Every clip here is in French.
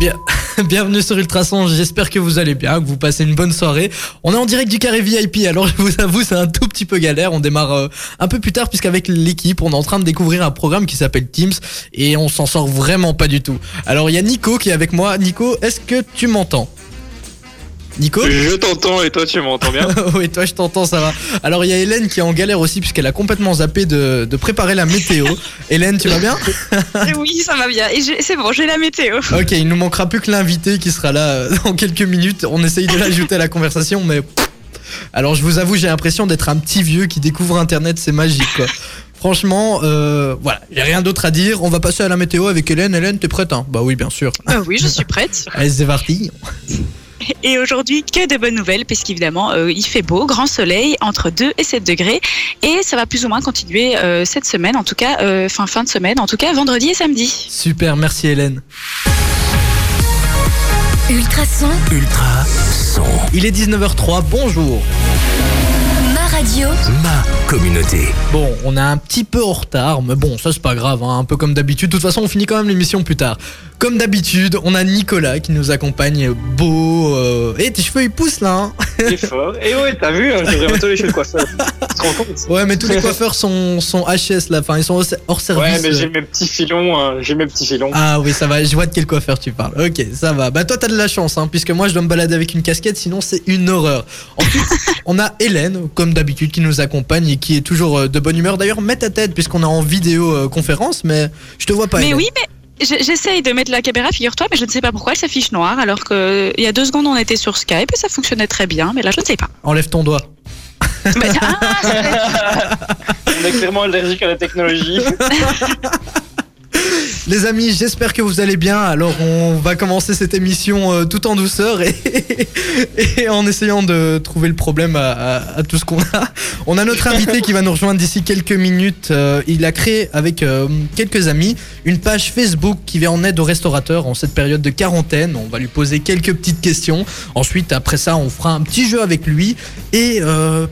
Bien, bienvenue sur Ultrason, j'espère que vous allez bien, que vous passez une bonne soirée. On est en direct du carré VIP, alors je vous avoue c'est un tout petit peu galère, on démarre euh, un peu plus tard puisqu'avec l'équipe on est en train de découvrir un programme qui s'appelle Teams et on s'en sort vraiment pas du tout. Alors il y a Nico qui est avec moi. Nico, est-ce que tu m'entends? Nico Je t'entends et toi tu m'entends bien Oui, toi je t'entends, ça va. Alors il y a Hélène qui est en galère aussi puisqu'elle a complètement zappé de, de préparer la météo. Hélène, tu vas bien Oui, ça va bien. Et c'est bon, j'ai la météo. Ok, il nous manquera plus que l'invité qui sera là euh, dans quelques minutes. On essaye de l'ajouter à la conversation, mais. pff. Alors je vous avoue, j'ai l'impression d'être un petit vieux qui découvre Internet, c'est magique quoi. Franchement, euh, voilà, j'ai rien d'autre à dire. On va passer à la météo avec Hélène. Hélène, t'es prête hein? Bah oui, bien sûr. Euh, oui, je suis prête. Allez, c'est parti. Et aujourd'hui, que de bonnes nouvelles, puisqu'évidemment, euh, il fait beau, grand soleil, entre 2 et 7 degrés. Et ça va plus ou moins continuer euh, cette semaine, en tout cas, euh, fin, fin de semaine, en tout cas, vendredi et samedi. Super, merci Hélène. Ultrason, Ultra son. Il est 19h03, bonjour. ma radio, Ma communauté. Bon, on est un petit peu en retard, mais bon, ça c'est pas grave, hein, un peu comme d'habitude. De toute façon, on finit quand même l'émission plus tard. Comme d'habitude, on a Nicolas qui nous accompagne, beau. Euh... Eh, tes cheveux ils poussent là, hein C'est fort. Et ouais, t'as vu, hein, je devrais bientôt aller chez le coiffeur. Tu te rends compte? Ouais, mais tous les coiffeurs sont, sont HS là, enfin ils sont hors- service. Ouais, mais euh. j'ai mes petits filons, hein, j'ai mes petits filons. Ah oui, ça va, je vois de quel coiffeur tu parles. Ok, ça va. Bah toi t'as de la chance, hein, puisque moi je dois me balader avec une casquette, sinon c'est une horreur. Ensuite, on a Hélène, comme d'habitude, qui nous accompagne et qui est toujours euh, de bonne humeur. D'ailleurs, mets ta tête, puisqu'on est en vidéo euh, conférence, mais je te vois pas. mais Hélène. oui, mais j'essaye de mettre la caméra, figure-toi, mais je ne sais pas pourquoi elle s'affiche noire, alors qu'il y a deux secondes, on était sur Skype et ça fonctionnait très bien, mais là, je ne sais pas. Enlève ton doigt. Mais- ah, On est clairement allergique à la technologie. Les amis, j'espère que vous allez bien. Alors, on va commencer cette émission euh, tout en douceur et, en essayant de trouver le problème à, tout ce qu'on a. On a notre invité qui va nous rejoindre d'ici quelques minutes. Euh, il a créé avec euh, quelques amis une page Facebook qui vient en aide aux restaurateurs en cette période de quarantaine. On va lui poser quelques petites questions. Ensuite, après ça, on fera un petit jeu avec lui. Et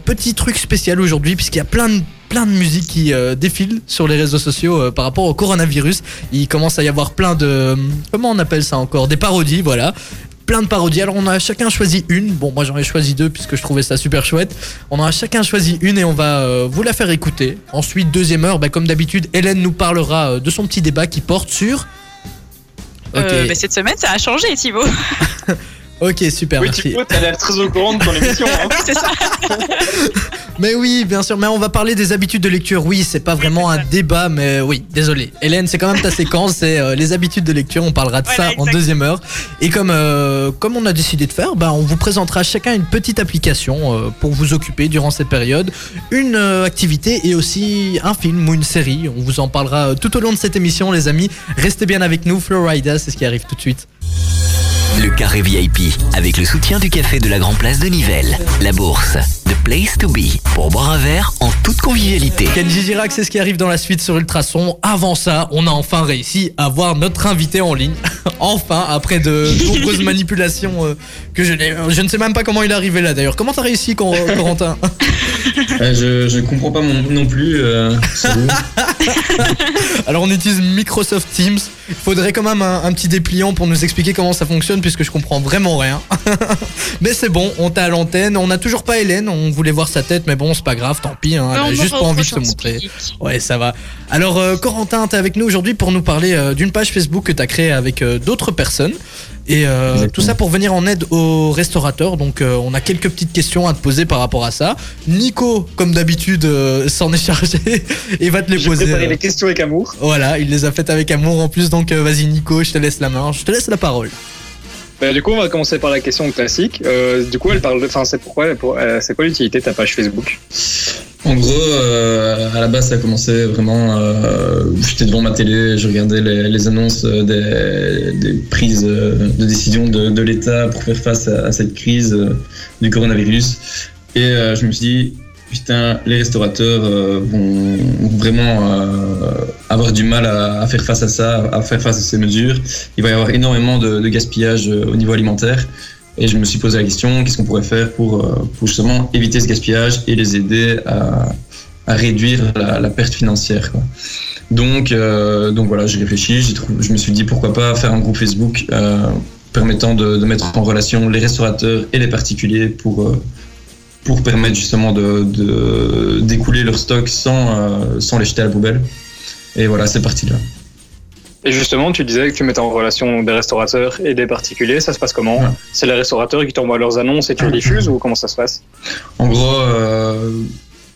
petit truc spécial aujourd'hui, puisqu'il y a plein de plein de musique qui euh, défilent sur les réseaux sociaux euh, par rapport au coronavirus. Il commence à y avoir plein de... Comment on appelle ça encore? Des parodies, voilà. Plein de parodies. Alors on a chacun choisi une. Bon, moi j'en ai choisi deux puisque je trouvais ça super chouette. On a chacun choisi une et on va euh, vous la faire écouter. Ensuite, deuxième heure, bah, comme d'habitude, Hélène nous parlera euh, de son petit débat qui porte sur... Euh, mais cette semaine, ça a changé, Thibaut. ok, super, Oui, merci. très au courant de ton émission. Hein. c'est ça. Mais oui, bien sûr. Mais on va parler des habitudes de lecture. Oui, c'est pas vraiment un débat, mais oui, désolé. Hélène, c'est quand même ta séquence. C'est euh, les habitudes de lecture. On parlera de Voilà, ça en deuxième heure. Et comme euh, comme on a décidé de faire, bah, on vous présentera chacun une petite application euh, pour vous occuper durant cette période, une euh, activité et aussi un film ou une série. On vous en parlera tout au long de cette émission, les amis. Restez bien avec nous. Florida, c'est ce qui arrive tout de suite. Le carré VIP avec le soutien du café de la Grand Place de Nivelles. La bourse. Place to be. Pour boire un verre en toute convivialité. Kenji Girac, c'est ce qui arrive dans la suite sur Ultrason. Avant ça, on a enfin réussi à voir notre invité en ligne. enfin, après de nombreuses manipulations euh, que je, n'ai- je ne sais même pas comment il est arrivé là d'ailleurs. Comment t'as réussi, Cor- Corentin? Euh, je, je comprends pas mon, non plus. Euh. Alors on utilise Microsoft Teams. Il faudrait quand même un, un petit dépliant pour nous expliquer comment ça fonctionne puisque je comprends vraiment rien. mais c'est bon, on t'a à l'antenne. On n'a toujours pas Hélène. On voulait voir sa tête, mais bon, c'est pas grave, tant pis. hein. Elle a juste pas envie de se montrer. Ouais, ça va. Alors, euh, Corentin, t'es avec nous aujourd'hui pour nous parler euh, d'une page Facebook que t'as créée avec euh, d'autres personnes. Et euh, tout ça pour venir en aide aux restaurateurs. Donc, euh, on a quelques petites questions à te poser par rapport à ça. Nico, comme d'habitude, euh, s'en est chargé et va te les poser. les questions avec amour. Voilà, il les a faites avec amour en plus. Donc, euh, vas-y, Nico, je te laisse la main. Je te laisse la parole. Bah, du coup, on va commencer par la question classique. Euh, du coup, elle parle de. Enfin, c'est pourquoi pour- euh, C'est quoi l'utilité de ta page Facebook? En gros, euh, à la base, ça a commencé vraiment. J'étais devant ma télé, je regardais les, annonces des, prises de décision de, l'État pour faire face à, cette crise du coronavirus. Et je me suis dit, putain, les restaurateurs euh, vont vraiment euh, avoir du mal à, faire face à ça, à faire face à ces mesures. Il va y avoir énormément de, gaspillage euh, au niveau alimentaire. Et je me suis posé la question, qu'est-ce qu'on pourrait faire pour, justement éviter ce gaspillage et les aider à, réduire la, perte financière. Donc, donc voilà, j'ai réfléchi, je me suis dit pourquoi pas faire un groupe Facebook permettant de, de mettre en relation les restaurateurs et les particuliers pour, pour permettre justement de, de- d'écouler leur stock sans, euh, sans les jeter à la poubelle. Et voilà, c'est parti là. Et justement, tu disais que tu mettais en relation des restaurateurs et des particuliers. Ça se passe comment Ouais. C'est les restaurateurs qui t'envoient leurs annonces et tu les diffuses ou comment ça se passe En gros, euh,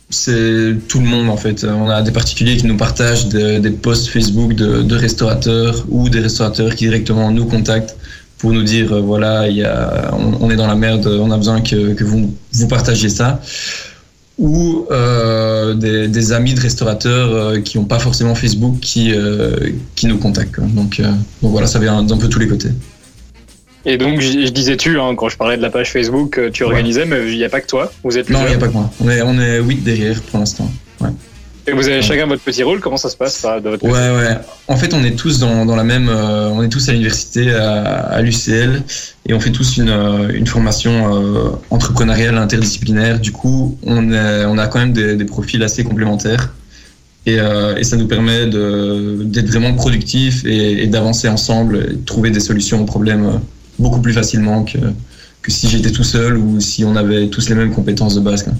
c'est tout le monde en fait. On a des particuliers qui nous partagent des, des posts Facebook de, de restaurateurs ou des restaurateurs qui directement nous contactent pour nous dire euh, voilà, il y a, on, on est dans la merde, on a besoin que, que vous, vous partagiez ça. Ou euh, des, des amis de restaurateurs euh, qui n'ont pas forcément Facebook qui, euh, qui nous contactent. Donc, donc voilà, ça vient d'un peu tous les côtés. Et donc, je, je disais tu, hein, quand je parlais de la page Facebook, tu Ouais. organisais, mais il n'y a pas que toi. Vous êtes Non, il n'y a pas que moi. On est, on est 8 derrière pour l'instant. Et vous avez chacun votre petit rôle. Comment ça se passe ça, de votre Ouais, ouais. En fait, on est tous dans, dans la même. euh, on est tous à l'université, à, à l'UCL, et on fait tous une, euh, une formation euh, entrepreneuriale interdisciplinaire. Du coup, on, est, on a quand même des, des profils assez complémentaires. Et, euh, et ça nous permet d'être vraiment productifs et, et d'avancer ensemble et de trouver des solutions aux problèmes beaucoup plus facilement que, que si j'étais tout seul ou si on avait tous les mêmes compétences de base. quoi.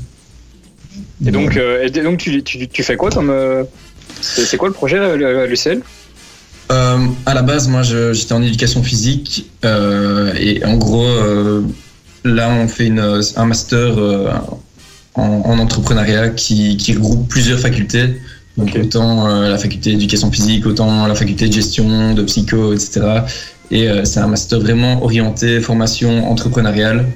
Et donc, euh, et donc tu, tu, tu fais quoi comme. euh, c'est quoi le projet à l'UCL Euh, à la base, moi, j'étais en éducation physique et en gros, là, on fait une, un master en, en entrepreneuriat qui, qui regroupe plusieurs facultés. Donc autant la faculté d'éducation physique, autant la faculté de gestion, de psycho, etc. Et c'est un master vraiment orienté formation entrepreneuriale.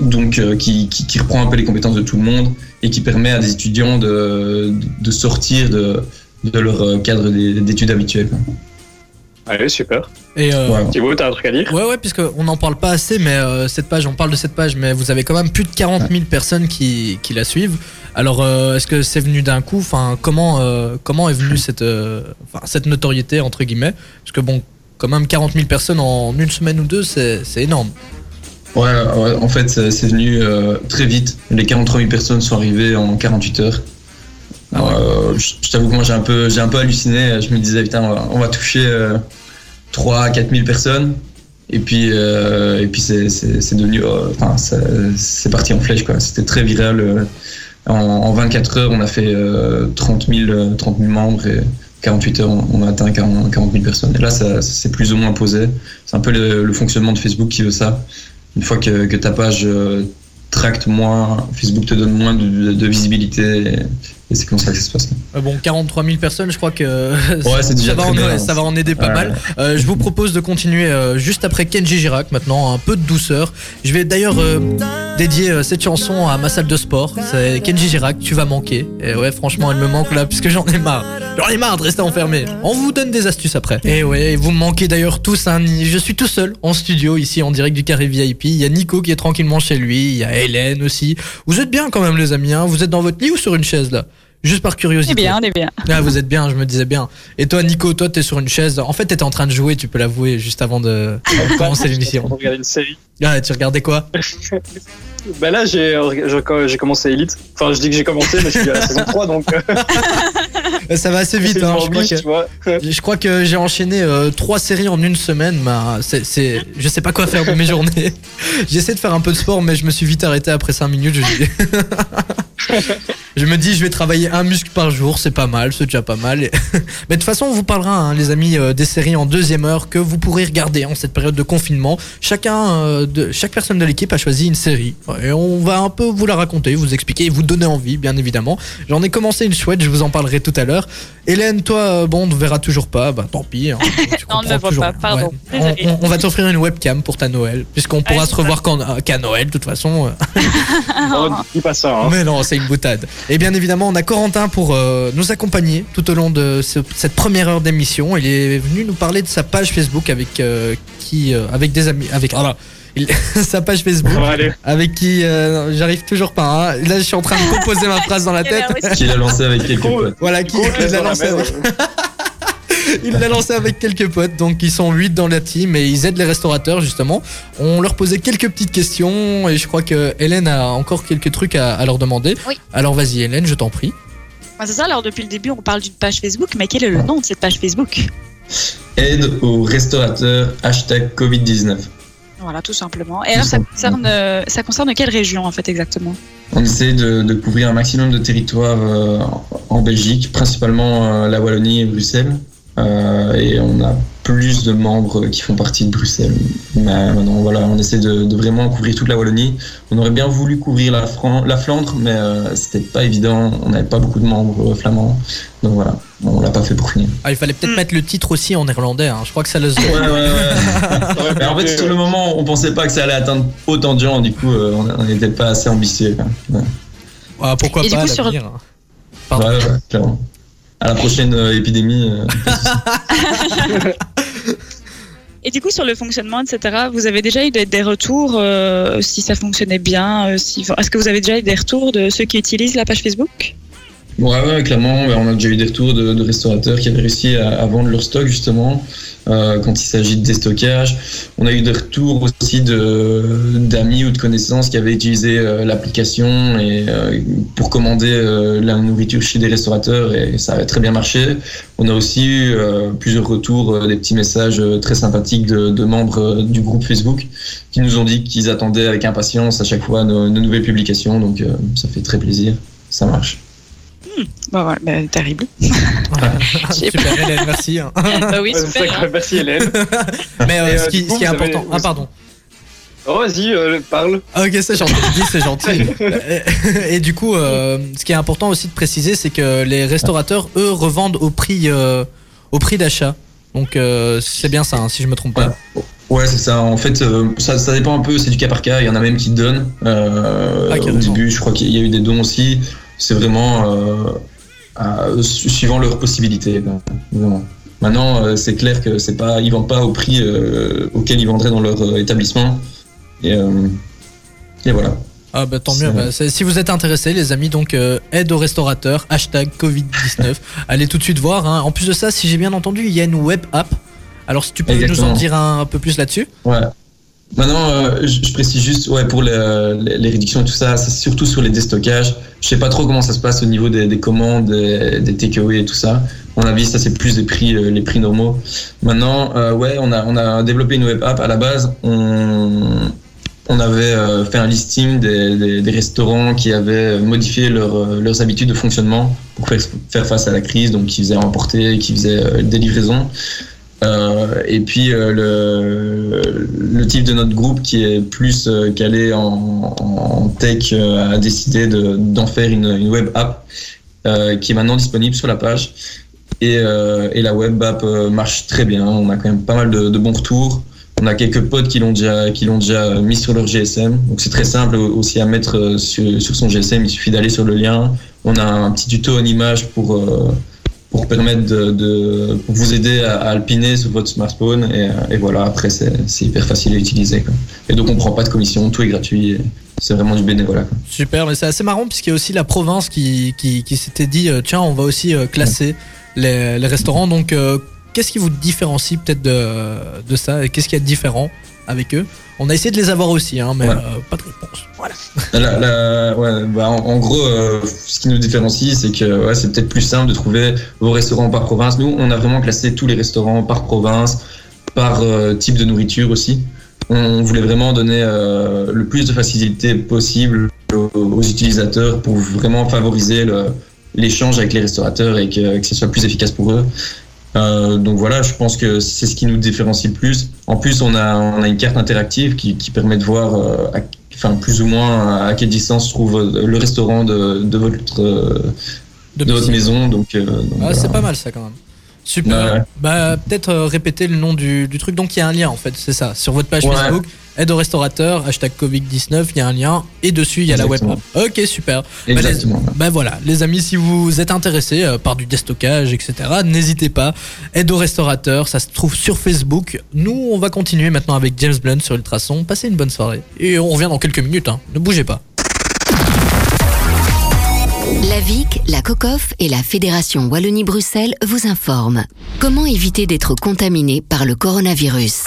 Donc euh, qui, qui, qui reprend un peu les compétences de tout le monde et qui permet à des étudiants de, de sortir de, de leur euh, cadre d'é- d'études habituel. Allez, super. Et euh, Ouais. Thibaut, t'as un truc à dire? Ouais, ouais, puisqu'on n'en parle pas assez, mais euh, cette page, on parle de cette page, mais vous avez quand même plus de 40 000 personnes qui, qui la suivent. Alors, euh, est-ce que c'est venu d'un coup? Enfin, comment, euh, comment est venue cette, euh, cette notoriété, entre guillemets? Parce que bon, quand même 40 000 personnes en une semaine ou deux, c'est c'est énorme. Ouais, ouais, en fait, c'est venu euh, très vite. Les 43 000 personnes sont arrivées en 48 heures. Ah ouais. Euh, je je t'avoue que moi, j'ai un, peu- j'ai un peu halluciné. Je me disais, putain, on va, on va toucher euh, 3 à 4 000 personnes. Et puis, euh, et puis c'est c'est- c'est devenu. euh, Enfin, c'est parti en flèche, quoi. C'était très viral. euh. En, en 24 heures, on a fait euh, 30, 000, euh, 30 000 membres et 48 heures, on a atteint 40, 40 000 personnes. Et là, ça, ça s'est plus ou moins posé. C'est un peu le, le fonctionnement de Facebook qui veut ça. Une fois que, ta page euh, tracte moins, Facebook te donne moins de visibilité et, c'est comme ça que ça se passe. Euh, bon, 43 000 personnes, je crois que Ouais, c'est déjà ça, va très en, bien, ouais, hein. ça va en aider pas Ouais. mal. Euh, je vous propose de continuer euh, juste après Kenji Girac maintenant, un peu de douceur. Je vais d'ailleurs euh, dédier euh, cette chanson à ma salle de sport. C'est Kenji Girac, tu vas manquer. Et ouais, franchement, elle me manque là, puisque j'en ai marre. J'en ai marre de rester enfermé. On vous donne des astuces après. Et ouais, vous me manquez d'ailleurs tous. Hein, je suis tout seul en studio ici en direct du carré VIP. Il y a Nico qui est tranquillement chez lui. Il y a Hélène aussi. Vous êtes bien quand même les amis. Hein vous êtes dans votre lit ou sur une chaise là? Juste par On curiosité. est bien, on est bien. Ah, vous êtes bien, je me disais bien. Et toi, Nico, toi, t'es sur une chaise. En fait, t'étais en train de jouer, tu peux l'avouer, juste avant de commencer l'émission. On regarde une série. Ah, tu regardais quoi? Bah là, j'ai j'ai- commencé Elite. Enfin, je dis que j'ai commencé, mais je suis à la saison 3, donc. euh, Euh, Ça va assez vite, hein. Je crois que, je crois que j'ai enchaîné euh, trois séries en une semaine. Bah, c'est, je sais pas quoi faire de mes journées. J'essaie de faire un peu de sport, mais je me suis vite arrêté après 5 minutes. Je, je me dis, je vais travailler un muscle par jour, c'est pas mal, c'est déjà pas mal. Mais de toute façon, on vous parlera, hein, les amis, euh, des séries en deuxième heure que vous pourrez regarder en cette période de confinement. Chacun, euh, de, chaque personne de l'équipe a choisi une série. Et on va un peu vous la raconter, vous expliquer et vous donner envie, bien évidemment. J'en ai commencé une chouette, je vous en parlerai tout à l'heure. Hélène, toi, euh, bon, on ne verra toujours pas, bah tant pis. hein, tu Non, ne toujours. pas, pardon. On, Désolée. on- on va t'offrir une webcam pour ta Noël, puisqu'on pourra Ouais, se revoir qu'à Noël, de toute façon. euh. Oh, dis pas ça, hein. Mais non, c'est une boutade. Et bien évidemment, on a Corentin pour euh, nous accompagner tout au long de ce- cette première heure d'émission. Il est venu nous parler de sa page Facebook avec euh, qui, euh, avec des amis, avec ah là, il- sa page Facebook avec qui euh, j'arrive toujours pas. hein. Là, je suis en train de composer ma phrase dans la tête. Qu'il a lancé avec quelques potes. Voilà, qui l'a lancé. Il l'a lancé avec quelques potes, donc ils sont 8 dans la team et ils aident les restaurateurs justement. On leur posait quelques petites questions et je crois que Hélène a encore quelques trucs à, à leur demander. Oui. Alors vas-y Hélène, je t'en prie. Ah, c'est ça, alors depuis le début, on parle d'une page Facebook, mais quel est le nom de cette page Facebook? Aide aux restaurateurs, hashtag Covid-19. Voilà, tout simplement. Et alors, ça concerne, euh, ça concerne quelle région, en fait, exactement? On essaie de, de couvrir un maximum de territoires euh, en Belgique, principalement euh, la Wallonie et Bruxelles. Euh, et on a plus de membres qui font partie de Bruxelles. Mais maintenant, voilà, on essaie de, de vraiment couvrir toute la Wallonie. On aurait bien voulu couvrir la, Fran- la Flandre, mais euh, c'était pas évident. On n'avait pas beaucoup de membres flamands. Donc voilà, on l'a pas fait pour finir. Ah, il fallait peut-être Mm. mettre le titre aussi en néerlandais. hein. Je crois que ça le se Ouais, ouais, ouais. Mais en fait, sur le moment, on pensait pas que ça allait atteindre autant de gens. Du coup, euh, on n'était pas assez ambitieux. Ah, pourquoi Et du pas coup, à sur- hein. Pardon. À la prochaine euh, épidémie. euh, Et du coup, sur le fonctionnement, etc., vous avez déjà eu des, des retours, euh, si ça fonctionnait bien euh, si... Est-ce que vous avez déjà eu des retours de ceux qui utilisent la page Facebook? Ouais, ouais, clairement, on a déjà eu des retours de, de restaurateurs qui avaient réussi à, à vendre leur stock justement euh, quand il s'agit de déstockage. On a eu des retours aussi d'amis ou de connaissances qui avaient utilisé euh, l'application et euh, pour commander euh, la nourriture chez des restaurateurs et ça avait très bien marché. On a aussi eu plusieurs retours, des petits messages très sympathiques de, de membres du groupe Facebook qui nous ont dit qu'ils attendaient avec impatience à chaque fois nos, nos nouvelles publications. Donc ça fait très plaisir, ça marche. Bah voilà, bah, terrible. Super, Hélène, merci. hein. bah oui, super. que- Merci Hélène. Mais euh, euh, ce, qui, coup, ce qui est avez- important. Ah, pardon. Oh, vas-y, euh, parle. Ok, c'est gentil. C'est gentil. Et du coup, euh, ce qui est important aussi de préciser, c'est que les restaurateurs, eux, revendent au prix, euh, au prix d'achat. Donc, euh, c'est bien ça, hein, si je me trompe pas. Ouais, c'est ça. En fait, euh, ça, ça dépend un peu, c'est du cas par cas. Il y en a même qui donnent. Euh, Ah, au début, je crois qu'il y a eu des dons aussi. C'est vraiment euh, à- suivant leurs possibilités. Maintenant, euh, c'est clair que c'est pas, ils vendent pas au prix euh, auquel ils vendraient dans leur établissement. Et, et voilà. Ah bah tant mieux. Bah, si vous êtes intéressés, les amis, donc euh, aide aux restaurateurs, hashtag Covid-19. Allez tout de suite voir. hein. En plus de ça, si j'ai bien entendu, il y a une web app. Alors si tu peux nous en dire un, un peu plus là-dessus. Ouais. Maintenant, euh, je, précise juste, ouais, pour les, les- réductions et tout ça, c'est surtout sur les déstockages. Je sais pas trop comment ça se passe au niveau des, des commandes, des, des et tout ça. À mon avis, ça c'est plus euh, les prix normaux. Maintenant, euh, ouais, on a, développé une web app. À la base, on, avait fait un listing des, restaurants qui avaient modifié leur, leurs habitudes de fonctionnement pour faire, faire face à la crise, donc qui faisaient emporter, qui faisaient des livraisons. Euh, et puis euh, le, le type de notre groupe qui est plus euh, calé en, tech a décidé de- d'en faire une, web app qui est maintenant disponible sur la page. Et, la web app marche très bien. On a quand même pas mal de, bons retours. On a quelques potes qui l'ont déjà, déjà mis sur leur GSM. Donc c'est très simple aussi à mettre sur, son GSM. Il suffit d'aller sur le lien. On a un petit tuto en image pour pour permettre de, de- vous aider à, alpiner sur votre smartphone et, euh, voilà après c'est hyper facile à utiliser quoi. et donc on prend pas de commission tout est gratuit c'est vraiment du bénévolat. Super, mais c'est assez marrant puisqu'il y a aussi la province qui, qui, s'était dit euh, tiens, on va aussi euh, classer les, restaurants. Donc, qu'est-ce qui vous différencie peut-être de, de ça et Qu'est-ce qui est différent avec eux On a essayé de les avoir aussi, hein, mais Ouais. euh, pas de réponse. Voilà. La- la- ouais, bah, en, en gros, euh, ce qui nous différencie, c'est que ouais, c'est peut-être plus simple de trouver vos restaurants par province. Nous, on a vraiment classé tous les restaurants par province, par euh, type de nourriture aussi. On voulait vraiment donner euh, le plus de facilité possible aux, aux utilisateurs pour vraiment favoriser l'échange avec les restaurateurs et que, que ce soit plus efficace pour eux. Euh, donc voilà, je pense que c'est ce qui nous différencie le plus. En plus, on a, on a une carte interactive qui, qui permet de voir euh, à enfin plus ou moins à quelle distance se trouve le restaurant de, de votre euh, de votre maison donc, euh, donc Ah, voilà. c'est pas mal ça quand même. Super. Ouais. Bah, peut-être euh, répéter le nom du, du truc. Donc, il y a un lien en fait, c'est ça. Sur votre page Ouais. Facebook, aide aux restaurateurs, hashtag Covid-19, il y a un lien. Et dessus, il y a la web app. Ok, super. Bah, les- exactement Bah voilà, les amis, si vous êtes intéressés euh, par du déstockage, etc., n'hésitez pas. Aide aux restaurateurs, ça se trouve sur Facebook. Nous, on va continuer maintenant avec James Blunt sur Ultrason. Passez une bonne soirée. Et on revient dans quelques minutes, hein. ne bougez pas. La VIC, la COCOF et la Fédération Wallonie-Bruxelles vous informent. Comment éviter d'être contaminé par le coronavirus?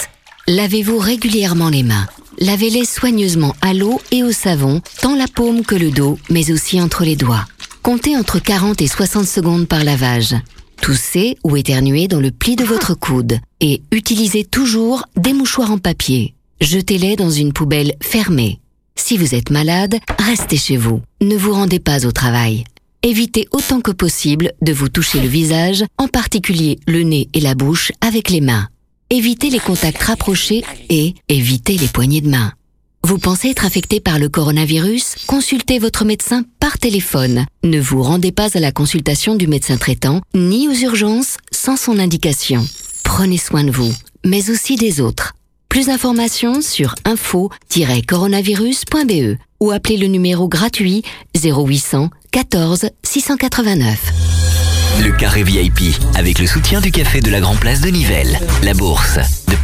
Lavez-vous régulièrement les mains. Lavez-les soigneusement à l'eau et au savon, tant la paume que le dos, mais aussi entre les doigts. Comptez entre 40 et 60 secondes par lavage. Toussez ou éternuez dans le pli de votre coude et utilisez toujours des mouchoirs en papier. Jetez-les dans une poubelle fermée. Si vous êtes malade, restez chez vous. Ne vous rendez pas au travail. Évitez autant que possible de vous toucher le visage, en particulier le nez et la bouche, avec les mains. Évitez les contacts rapprochés et évitez les poignées de main. Vous pensez être affecté par le coronavirus? Consultez votre médecin par téléphone. Ne vous rendez pas à la consultation du médecin traitant ni aux urgences sans son indication. Prenez soin de vous, mais aussi des autres. Plus d'informations sur info-coronavirus.be ou appelez le numéro gratuit 0800 14 689. Le carré VIP, avec le soutien du café de la Grand Place de Nivelles. La bourse,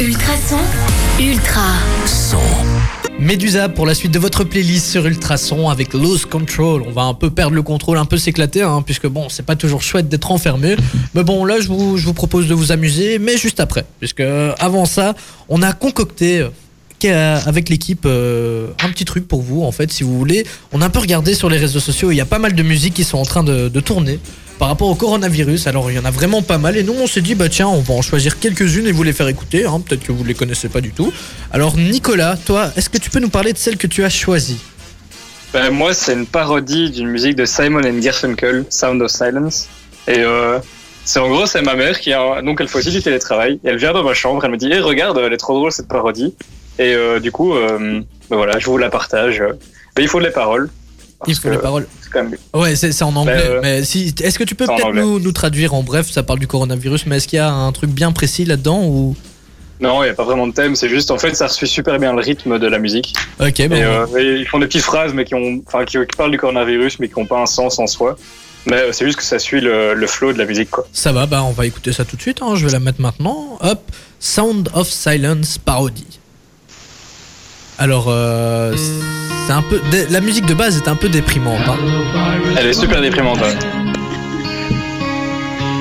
ultrason, ultra. Son. Medusa pour la suite de votre playlist sur Ultrason avec Lose Control. On va un peu perdre le contrôle, un peu s'éclater, hein, puisque bon, c'est pas toujours chouette d'être enfermé. Mais bon, là, je vous, propose de vous amuser, mais juste après. Puisque euh, avant ça, on a concocté euh, avec l'équipe euh, un petit truc pour vous, en fait, si vous voulez. On a un peu regardé sur les réseaux sociaux, il y a pas mal de musiques qui sont en train de tourner. Par rapport au coronavirus, alors il y en a vraiment pas mal et nous on s'est dit bah tiens on va en choisir quelques-unes et vous les faire écouter, hein, peut-être que vous les connaissez pas du tout. Alors Nicolas, toi, est-ce que tu peux nous parler de celle que tu as choisie? Ben, moi, c'est une parodie d'une musique de Simon and Garfunkel, Sound of Silence. Et euh, c'est en gros, c'est ma mère qui a, donc elle fait aussi du télétravail. Et elle vient dans ma chambre, elle me dit, Eh, regarde, elle est trop drôle cette parodie. Et euh, du coup, euh, ben voilà, je vous la partage. Mais il faut les paroles. Il faut les que paroles. C'est quand même- Ouais, c'est en anglais. euh, mais si, est-ce que tu peux peut-être nous, nous traduire en bref Ça parle du coronavirus, mais est-ce qu'il y a un truc bien précis là-dedans ou? Non, il n'y a pas vraiment de thème. C'est juste, en fait, ça suit super bien le rythme de la musique. Ok, Et, bon. euh, et ils font des petites phrases, mais qui ont, enfin, qui, qui parlent du coronavirus, mais qui n'ont pas un sens en soi. Mais euh, c'est juste que ça suit le, le flow de la musique, quoi. Ça va, bah on va écouter ça tout de suite. hein, Je vais la mettre maintenant. Hop, Sound of Silence parodie. Alors, euh, c'est un peu, la musique de base est un peu déprimante. hein. Elle est super déprimante. ouais.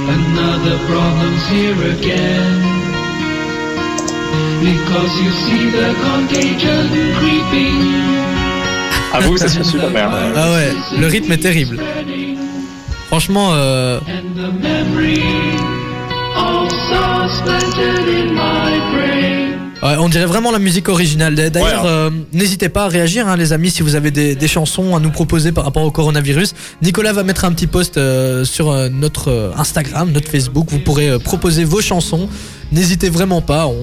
Another problem's here again. Because you see the contagion creeping. À vous, ça se fait super bien. Ah ouais, le rythme est terrible. Franchement, euh, And the ouais, on dirait vraiment la musique originale. D'ailleurs, Ouais. euh, n'hésitez pas à réagir, hein, les amis, si vous avez des, des chansons à nous proposer par rapport au coronavirus. Nicolas va mettre un petit post euh, sur euh, notre Instagram, notre Facebook. Vous pourrez proposer vos chansons. N'hésitez vraiment pas, on,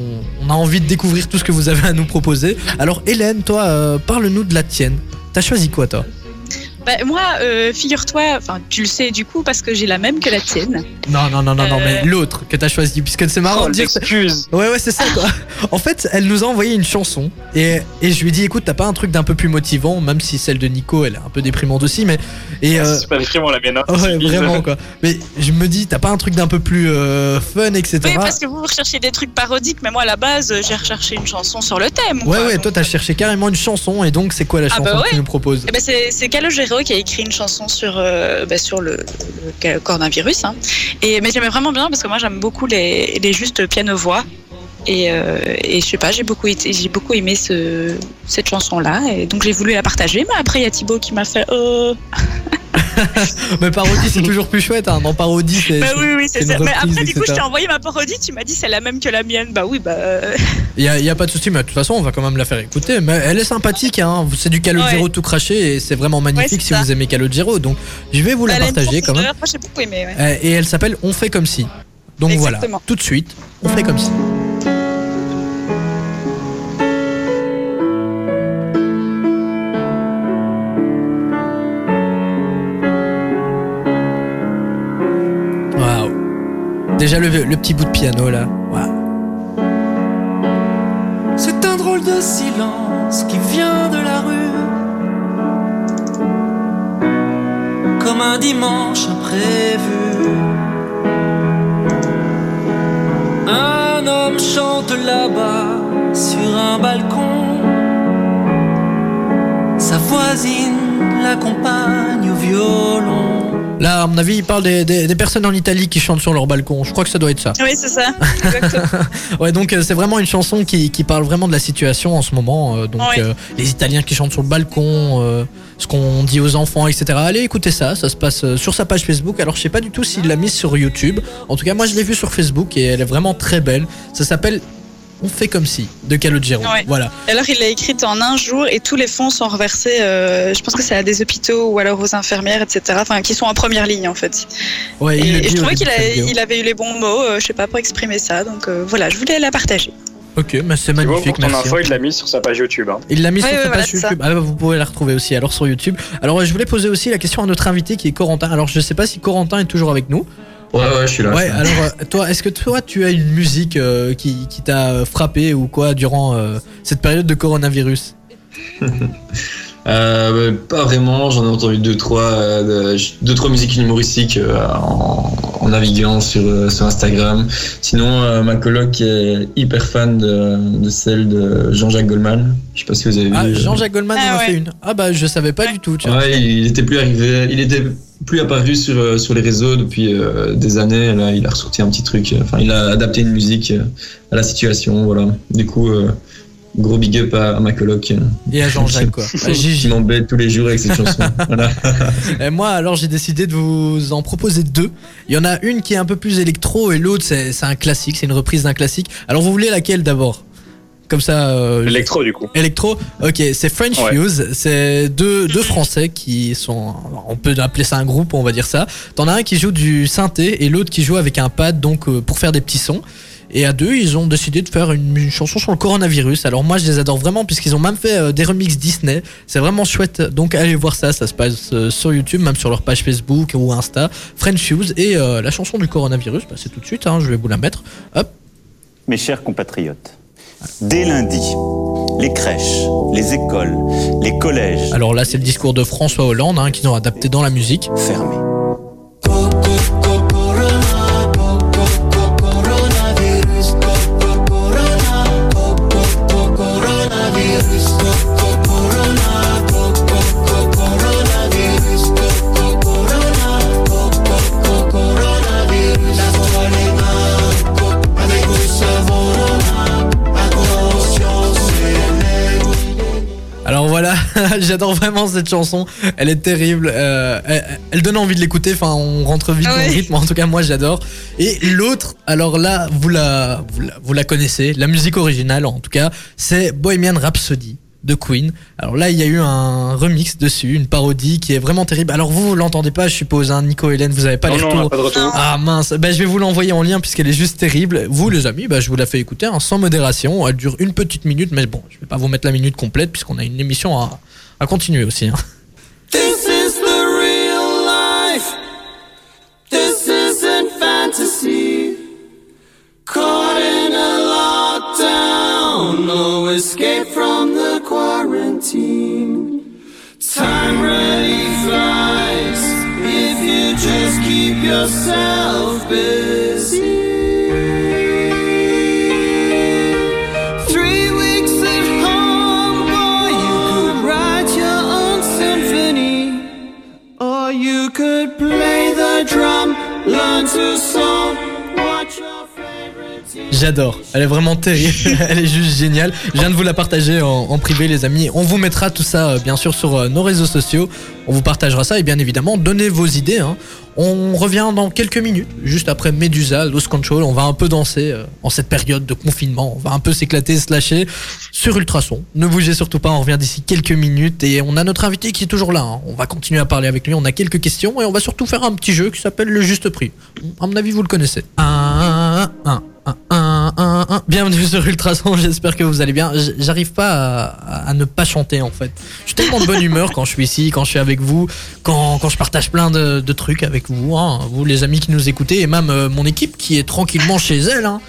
on a envie de découvrir tout ce que vous avez à nous proposer. Alors Hélène, toi, parle-nous de la tienne. T'as choisi quoi toi? Bah, moi, euh, figure-toi, enfin, tu le sais du coup parce que j'ai la même que la tienne. Non, non, non, non, non, Euh. mais l'autre que t'as choisi, puisque c'est marrant Oh, de dire que l'excuse. Ouais, ouais, c'est ça quoi. En fait, elle nous a envoyé une chanson et, et je lui ai dit écoute, t'as pas un truc d'un peu plus motivant, même si celle de Nico elle est un peu déprimante aussi, mais. Et, euh, C'est super déprimant la mienne. hein. ouais, vraiment quoi. Mais je me dis, t'as pas un truc d'un peu plus euh, fun, etc. Oui, parce que vous recherchez des trucs parodiques, mais moi à la base, euh, j'ai recherché une chanson sur le thème. Ouais, quoi. ouais, Donc, toi t'as cherché carrément une chanson et donc c'est quoi la Ah chanson bah que tu nous proposes? Eh ben c'est c'est Qui a écrit une chanson sur euh, bah, sur le, coronavirus. Hein. Et mais j'aimais vraiment bien parce que moi j'aime beaucoup les, les justes piano voix. Et, euh, et je sais pas, j'ai beaucoup été- j'ai beaucoup aimé ce, cette chanson là et donc j'ai voulu la partager. Mais après il y a Thibaut qui m'a fait euh... Mais parodie c'est toujours plus chouette, hein. Dans parodie c'est. bah oui oui c'est ça. Mais après du coup je t'ai envoyé ma parodie, tu m'as dit c'est la même que la mienne. Bah oui bah euh, Il y a, y a pas de souci, mais de toute façon on va quand même la faire écouter. Mais elle est sympathique, hein. C'est du Calogero Ouais. tout craché et c'est vraiment magnifique Ouais, si ça. vous aimez Calogero. Donc je vais vous la partager quand même. Moi j'ai beaucoup aimé. Ouais. Euh, Et elle s'appelle On fait comme si. Donc voilà, tout de suite, on fait comme si. Déjà le, petit bout de piano là. C'est un drôle de silence qui vient de la rue. Comme un dimanche imprévu. Un homme chante là-bas sur un balcon. Sa voisine l'accompagne au violon. Là, à mon avis, il parle des, des- des personnes en Italie qui chantent sur leur balcon. Je crois que ça doit être ça. Oui, c'est ça. Ouais, donc euh, c'est vraiment une chanson qui, qui parle vraiment de la situation en ce moment. euh, donc euh, les Italiens qui chantent sur le balcon, euh, ce qu'on dit aux enfants, etc. Allez écouter ça, ça se passe sur sa page Facebook. Alors je sais pas du tout s'il l'a mise sur YouTube. En tout cas, moi je l'ai vue sur Facebook et elle est vraiment très belle. Ça s'appelle On fait comme si de Calogero. Ouais. Voilà. Alors, il l'a écrite en un jour et tous les fonds sont reversés, euh, je pense que c'est à des hôpitaux ou alors aux infirmières, etc. Enfin, qui sont en première ligne, en fait. Ouais, et je trouvais qu'il il avait eu les bons mots, euh, je sais pas, pour exprimer ça. Donc euh, voilà, je voulais la partager. Ok, mais c'est magnifique. pour ton merci. info, il l'a mis sur sa page YouTube. hein. Il l'a mis Ouais, sur ouais, sa voilà, page. YouTube. Ah, bah, vous pouvez la retrouver aussi alors sur YouTube. Alors je voulais poser aussi la question à notre invité qui est Corentin. Alors je sais pas si Corentin est toujours avec nous. Ouais, ouais, je suis là. Ouais, alors euh, toi, est-ce que toi tu as une musique euh, qui, qui t'a frappé ou quoi durant euh, cette période de coronavirus? Euh, bah, pas vraiment, j'en ai entendu deux trois, de- deux trois musiques humoristiques en, en naviguant sur, euh, sur Instagram. Sinon, euh, ma coloc est hyper fan de, de celle de Jean-Jacques Goldman. Je sais pas si vous avez vu. Ah, euh, Jean-Jacques Goldman Ah en a ouais. fait une. Ah bah je savais pas du tout. Tiens. Ouais, il était plus arrivé, il était plus apparu sur, sur les réseaux depuis euh, des années. Là, il a ressorti un petit truc. Enfin, il a adapté une musique à la situation. Voilà. Du coup, euh, gros big up à, à ma coloc. euh, Et à Jean-Jacques quoi. À qui Gigi. m'embête tous les jours avec cette chanson. Voilà. Et moi alors j'ai décidé de vous en proposer deux. Il y en a une qui est un peu plus électro et l'autre c'est c'est un classique, c'est une reprise d'un classique. Alors vous voulez laquelle d'abord? Comme ça. euh, L'électro, du coup. Electro, ok, c'est French Ouais. Fuse, c'est deux, deux Français qui sont, on peut appeler ça un groupe, on va dire ça. T'en as un qui joue du synthé et l'autre qui joue avec un pad, donc euh, pour faire des petits sons. Et à deux, ils ont décidé de faire une, une chanson sur le coronavirus. Alors moi, je les adore vraiment puisqu'ils ont même fait euh, des remixes Disney. C'est vraiment chouette. Donc allez voir ça, ça se passe euh, sur YouTube, même sur leur page Facebook ou Insta. French Fuse et euh, la chanson du coronavirus, bah, c'est tout de suite. hein, je vais vous la mettre. Hop. Mes chers compatriotes, dès lundi, les crèches, les écoles, les collèges Alors là, c'est le discours de François Hollande hein, qu'ils ont adapté dans la musique. fermés. j'adore vraiment cette chanson. Elle est terrible. euh, elle, elle donne envie de l'écouter. Enfin, on rentre vite Ah dans le rythme. En tout cas, moi, j'adore. Et l'autre, alors là, vous la, vous la, vous la connaissez. La musique originale, en tout cas, c'est Bohemian Rhapsody de Queen. Alors là, il y a eu un remix dessus, une parodie qui est vraiment terrible. Alors vous, vous l'entendez pas, je suppose, hein, Nico, Hélène, vous avez pas non, les retours. n'a pas de retour. Ah mince, bah, je vais vous l'envoyer en lien puisqu'elle est juste terrible. Vous les amis, bah, je vous la fais écouter hein, sans modération. Elle dure une petite minute, mais bon, je vais pas vous mettre la minute complète puisqu'on a une émission à, à continuer aussi. hein. This is the real life. This isn't fantasy. Caught in a lockdown, no escape from the quarantine. Time really flies if you just keep yourself busy. J'adore. Elle est vraiment terrible. Elle est juste géniale. Je viens de vous la partager en, privé, les amis. On vous mettra tout ça, euh, bien sûr, sur euh, nos réseaux sociaux. On vous partagera ça. Et bien évidemment, donnez vos idées. Hein. On revient dans quelques minutes, juste après Medusa, Lost Control. On va un peu danser euh, en cette période de confinement. On va un peu s'éclater, se lâcher sur Ultrason. Ne bougez surtout pas. On revient d'ici quelques minutes. Et on a notre invité qui est toujours là. Hein. On va continuer à parler avec lui. On a quelques questions. Et on va surtout faire un petit jeu qui s'appelle Le Juste Prix. À mon avis, vous le connaissez. Ah, ah, ah. 1, 1, 1, 1, Bienvenue sur Ultrason, j'espère que vous allez bien. J'arrive pas à, ne pas chanter en fait. Je suis tellement de bonne humeur quand je suis ici, quand je suis avec vous, quand, je partage plein de, trucs avec vous, hein. vous les amis qui nous écoutez, et même euh, mon équipe qui est tranquillement chez elle. Hein.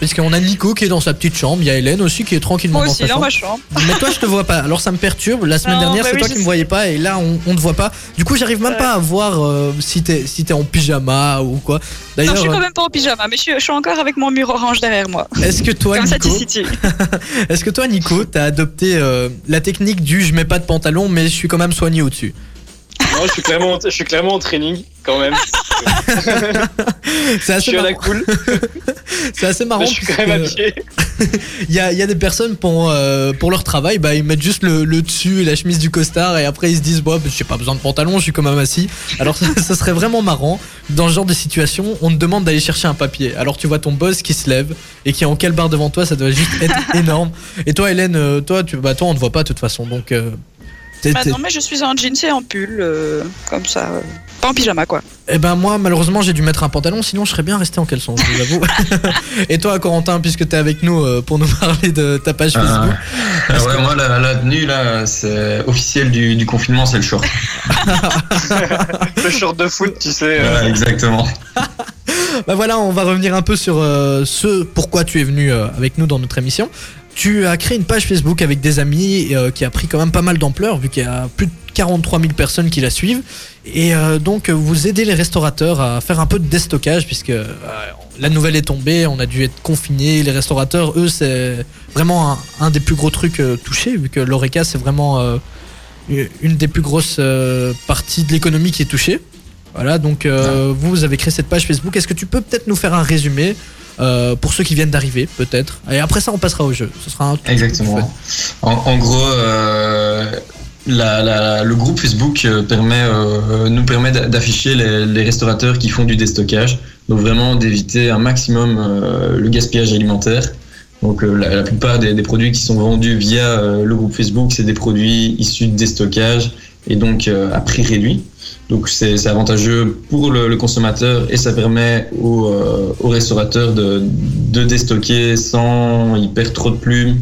Parce qu'on a Nico qui est dans sa petite chambre, il y a Hélène aussi qui est tranquillement Moi dans aussi, sa dans chambre. ma chambre. Mais toi, je te vois pas. Alors ça me perturbe. La semaine Non, dernière, bah c'est oui, toi je qui me sais. voyais pas, et là, on, on te voit pas. Du coup, j'arrive même Ouais. pas à voir euh, si t'es si t'es en pyjama ou quoi. Non, D'ailleurs, je suis quand euh, même pas en pyjama, mais je suis, je suis encore avec mon mur orange derrière moi. est-ce que toi, Comme Nico, est-ce que toi, Nico, t'as adopté euh, la technique du je mets pas de pantalon, mais je suis quand même soigné au-dessus. Non, je suis clairement, je suis clairement en training quand même. C'est Je assez suis à la cool, C'est assez marrant. mais je suis quand même puisque habillé. Il y a, il y a des personnes pour, euh, pour leur travail, bah, ils mettent juste le, le dessus et la chemise du costard et après ils se disent, bah, j'ai pas besoin de pantalon, je suis quand même assis. Alors ça, ça serait vraiment marrant. Dans ce genre de situation, on te demande d'aller chercher un papier. Alors tu vois ton boss qui se lève et qui est en quelle barre devant toi, ça doit juste être énorme. Et toi, Hélène, euh, toi, tu, bah, toi, on te voit pas de toute façon. Donc, euh, Bah non, mais je suis en jeans et en pull, euh, comme ça. euh, Pas en pyjama, quoi. Eh ben moi malheureusement j'ai dû mettre un pantalon sinon je serais bien resté en caleçon je vous avoue. Et toi Corentin puisque t'es avec nous euh, pour nous parler de ta page Ah, Facebook. ah ouais, moi, la, la tenue, là, c'est officiel du, du confinement, c'est le short. Le short de foot, tu sais. euh, Ouais, exactement. Bah voilà, on va revenir un peu sur euh, ce pourquoi tu es venu euh, avec nous dans notre émission. Tu as créé une page Facebook avec des amis euh, qui a pris quand même pas mal d'ampleur vu qu'il y a plus de 43 000 personnes qui la suivent. Et euh, donc vous aidez les restaurateurs à faire un peu de déstockage puisque euh, la nouvelle est tombée, on a dû être confinés. Les restaurateurs, eux, c'est vraiment un, un des plus gros trucs touchés vu que l'ORECA c'est vraiment une des plus grosses parties de l'économie qui est touchée. Voilà, donc euh, vous, vous avez créé cette page Facebook. Est-ce que tu peux peut-être nous faire un résumé euh, pour ceux qui viennent d'arriver, peut-être Et après ça, on passera au jeu. Ce sera un Exactement. En, en gros, euh, la- la- le groupe Facebook euh, permet, euh, nous permet d'a- d'afficher les, les restaurateurs qui font du déstockage. Donc vraiment d'éviter un maximum le gaspillage alimentaire. Donc la, la plupart des, des produits qui sont vendus via le groupe Facebook, c'est des produits issus de déstockage et donc à prix réduit. Donc c'est avantageux pour le, consommateur et ça permet aux, euh, restaurateurs de, déstocker sans y perdre trop de plumes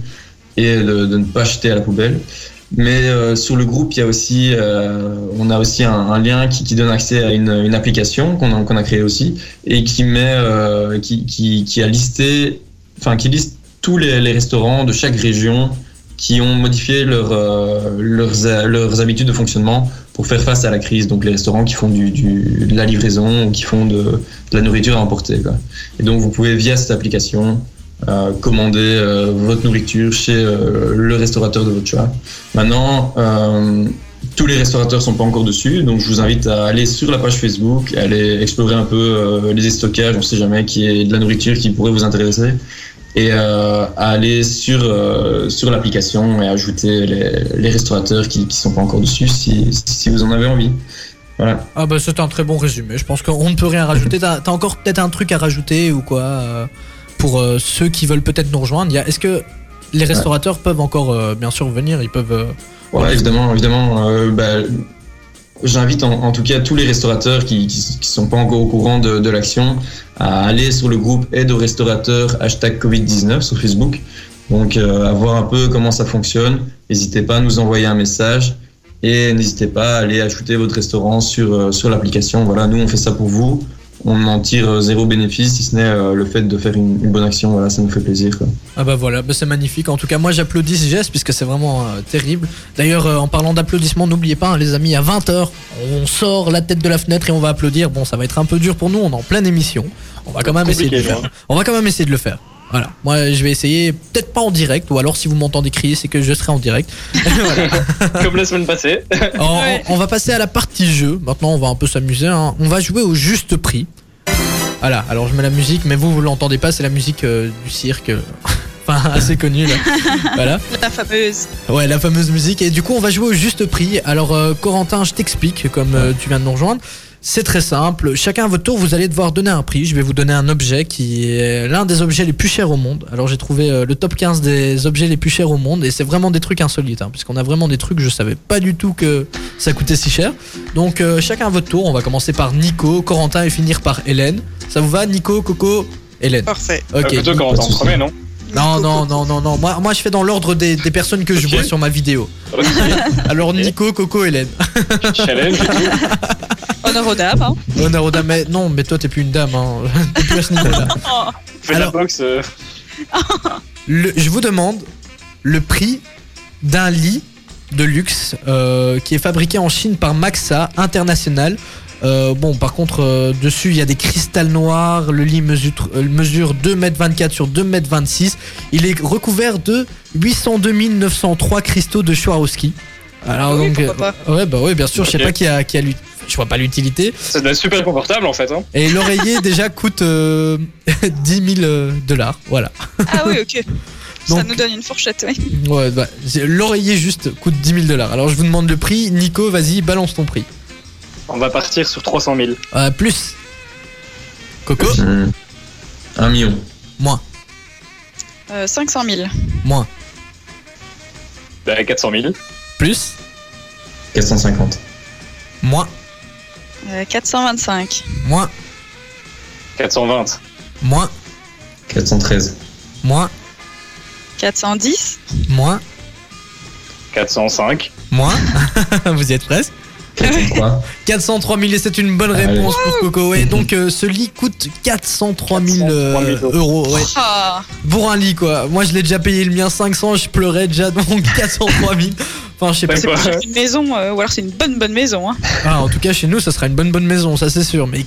et de, ne pas jeter à la poubelle. Mais euh, sur le groupe, il y a aussi, euh, on a aussi un, lien qui, donne accès à une, application qu'on a, a créée aussi et qui met, qui, qui, qui a listé, enfin qui liste tous les, restaurants de chaque région qui ont modifié leur, leurs, leurs habitudes de fonctionnement pour faire face à la crise. Donc les restaurants qui font du, du- de la livraison ou qui font de, de la nourriture à emporter. Quoi. Et donc vous pouvez via cette application euh, commander euh, votre nourriture chez euh, le restaurateur de votre choix. Maintenant, euh, tous les restaurateurs sont pas encore dessus, donc je vous invite à aller sur la page Facebook, aller explorer un peu euh, les stockages, on sait jamais qui est de la nourriture qui pourrait vous intéresser, et euh, à aller sur euh, sur l'application et ajouter les, les restaurateurs qui qui sont pas encore dessus si si vous en avez envie. Voilà. Ah bah c'est un très bon résumé. Je pense qu'on ne peut rien rajouter. T'as encore peut-être un truc à rajouter ou quoi euh, pour euh, ceux qui veulent peut-être nous rejoindre. Il y a- Est-ce que les restaurateurs peuvent encore euh, bien sûr venir? Ils peuvent. Ouais, évidemment, évidemment. bah, J'invite en, tout cas tous les restaurateurs qui, qui sont pas encore au courant de, de l'action à aller sur le groupe aide aux restaurateurs hashtag Covid-19 sur Facebook. Donc euh, à voir un peu comment ça fonctionne. N'hésitez pas à nous envoyer un message et n'hésitez pas à aller ajouter votre restaurant sur, euh, sur l'application. Voilà, nous on fait ça pour vous. On en tire euh, zéro bénéfice si ce n'est euh, le fait de faire une, une bonne action. Voilà, ça nous fait plaisir. quoi. Ah bah voilà, bah c'est magnifique. En tout cas, moi j'applaudis ce geste puisque c'est vraiment euh, terrible. D'ailleurs, euh, en parlant d'applaudissements, n'oubliez pas, hein, les amis, à 20h, on sort la tête de la fenêtre et on va applaudir. Bon, ça va être un peu dur pour nous, on est en pleine émission. On va quand même essayer de le Compliqué, faire. On va quand même essayer de le faire. Voilà, moi je vais essayer, peut-être pas en direct, ou alors si vous m'entendez crier, c'est que je serai en direct. Comme la semaine passée. On, on- Ouais. on va passer à la partie jeu. Maintenant, on va un peu s'amuser. hein. On va jouer au juste prix. Voilà, alors je mets la musique, mais vous, vous l'entendez pas, c'est la musique euh, du cirque. Enfin, assez connue là. voilà. La fameuse. Ouais, la fameuse musique. Et du coup, on va jouer au juste prix. Alors, euh, Corentin, je t'explique, comme euh, tu viens de nous rejoindre. C'est très simple. Chacun à votre tour, vous allez devoir donner un prix. Je vais vous donner un objet qui est l'un des objets les plus chers au monde. Alors, j'ai trouvé euh, le top 15 des objets les plus chers au monde. Et c'est vraiment des trucs insolites. Hein, puisqu'on a vraiment des trucs, je savais pas du tout que ça coûtait si cher. Donc, euh, chacun à votre tour. On va commencer par Nico, Corentin et finir par Hélène. Ça vous va, Nico, Coco, Hélène? Parfait. Euh, Ok. plutôt quand de on souci. premier, non? Non, non, non, non, non. Moi, moi, je fais dans l'ordre des, des personnes que je vois sur ma vidéo. Alors, Nico, Coco, Hélène. Challenge. Honneur aux dames. Hein. Honneur aux dames. Mais non, mais toi, t'es plus une dame. Hein. T'es plus à ce niveau-là. Oh. Fais la boxe. euh, Le- je vous demande le prix d'un lit de luxe euh, qui est fabriqué en Chine par Maxa International. Euh, bon, par contre, euh, dessus, il y a des cristals noirs. Le lit mesure, euh, mesure 2m24 sur 2m26. Il est recouvert de 802 903 cristaux de Swarovski. Alors, oui, donc, pourquoi euh, ouais, bah ouais, bien sûr, je sais pas qui a, qui a l'ut- Je vois pas l'utilité. Ça doit être super confortable en fait. Hein. Et l'oreiller, déjà, coûte euh, 10 000 euh, dollars. Voilà. Ah oui, ok. Ça nous donne une fourchette, oui. Ouais, bah, c'est- l'oreiller juste coûte 10 000 dollars. Alors je vous demande le prix. Nico, vas-y, balance ton prix. On va partir sur 300 000. Euh, plus. Coco, Hum. Un million. moins, Euh, 500 000. moins, Bah, 400 000. plus, 450. moins, Euh, 425. moins, 420. moins, 413. moins, 410. moins, 405. moins. vous y êtes presque. 403. 403 000 et c'est une bonne Allez. réponse pour Coco. Ouais, donc euh, ce lit coûte 403 000 euh, 403 000 euros. Ouais. Ah, Pour un lit quoi. Moi je l'ai déjà payé le mien 500, je pleurais déjà donc 403 000. Enfin je sais pas. Ouais, c'est pour une maison, euh, ou alors c'est une bonne bonne maison. Hein. Ah, en tout cas, chez nous, ça sera une bonne bonne maison, ça c'est sûr. Mais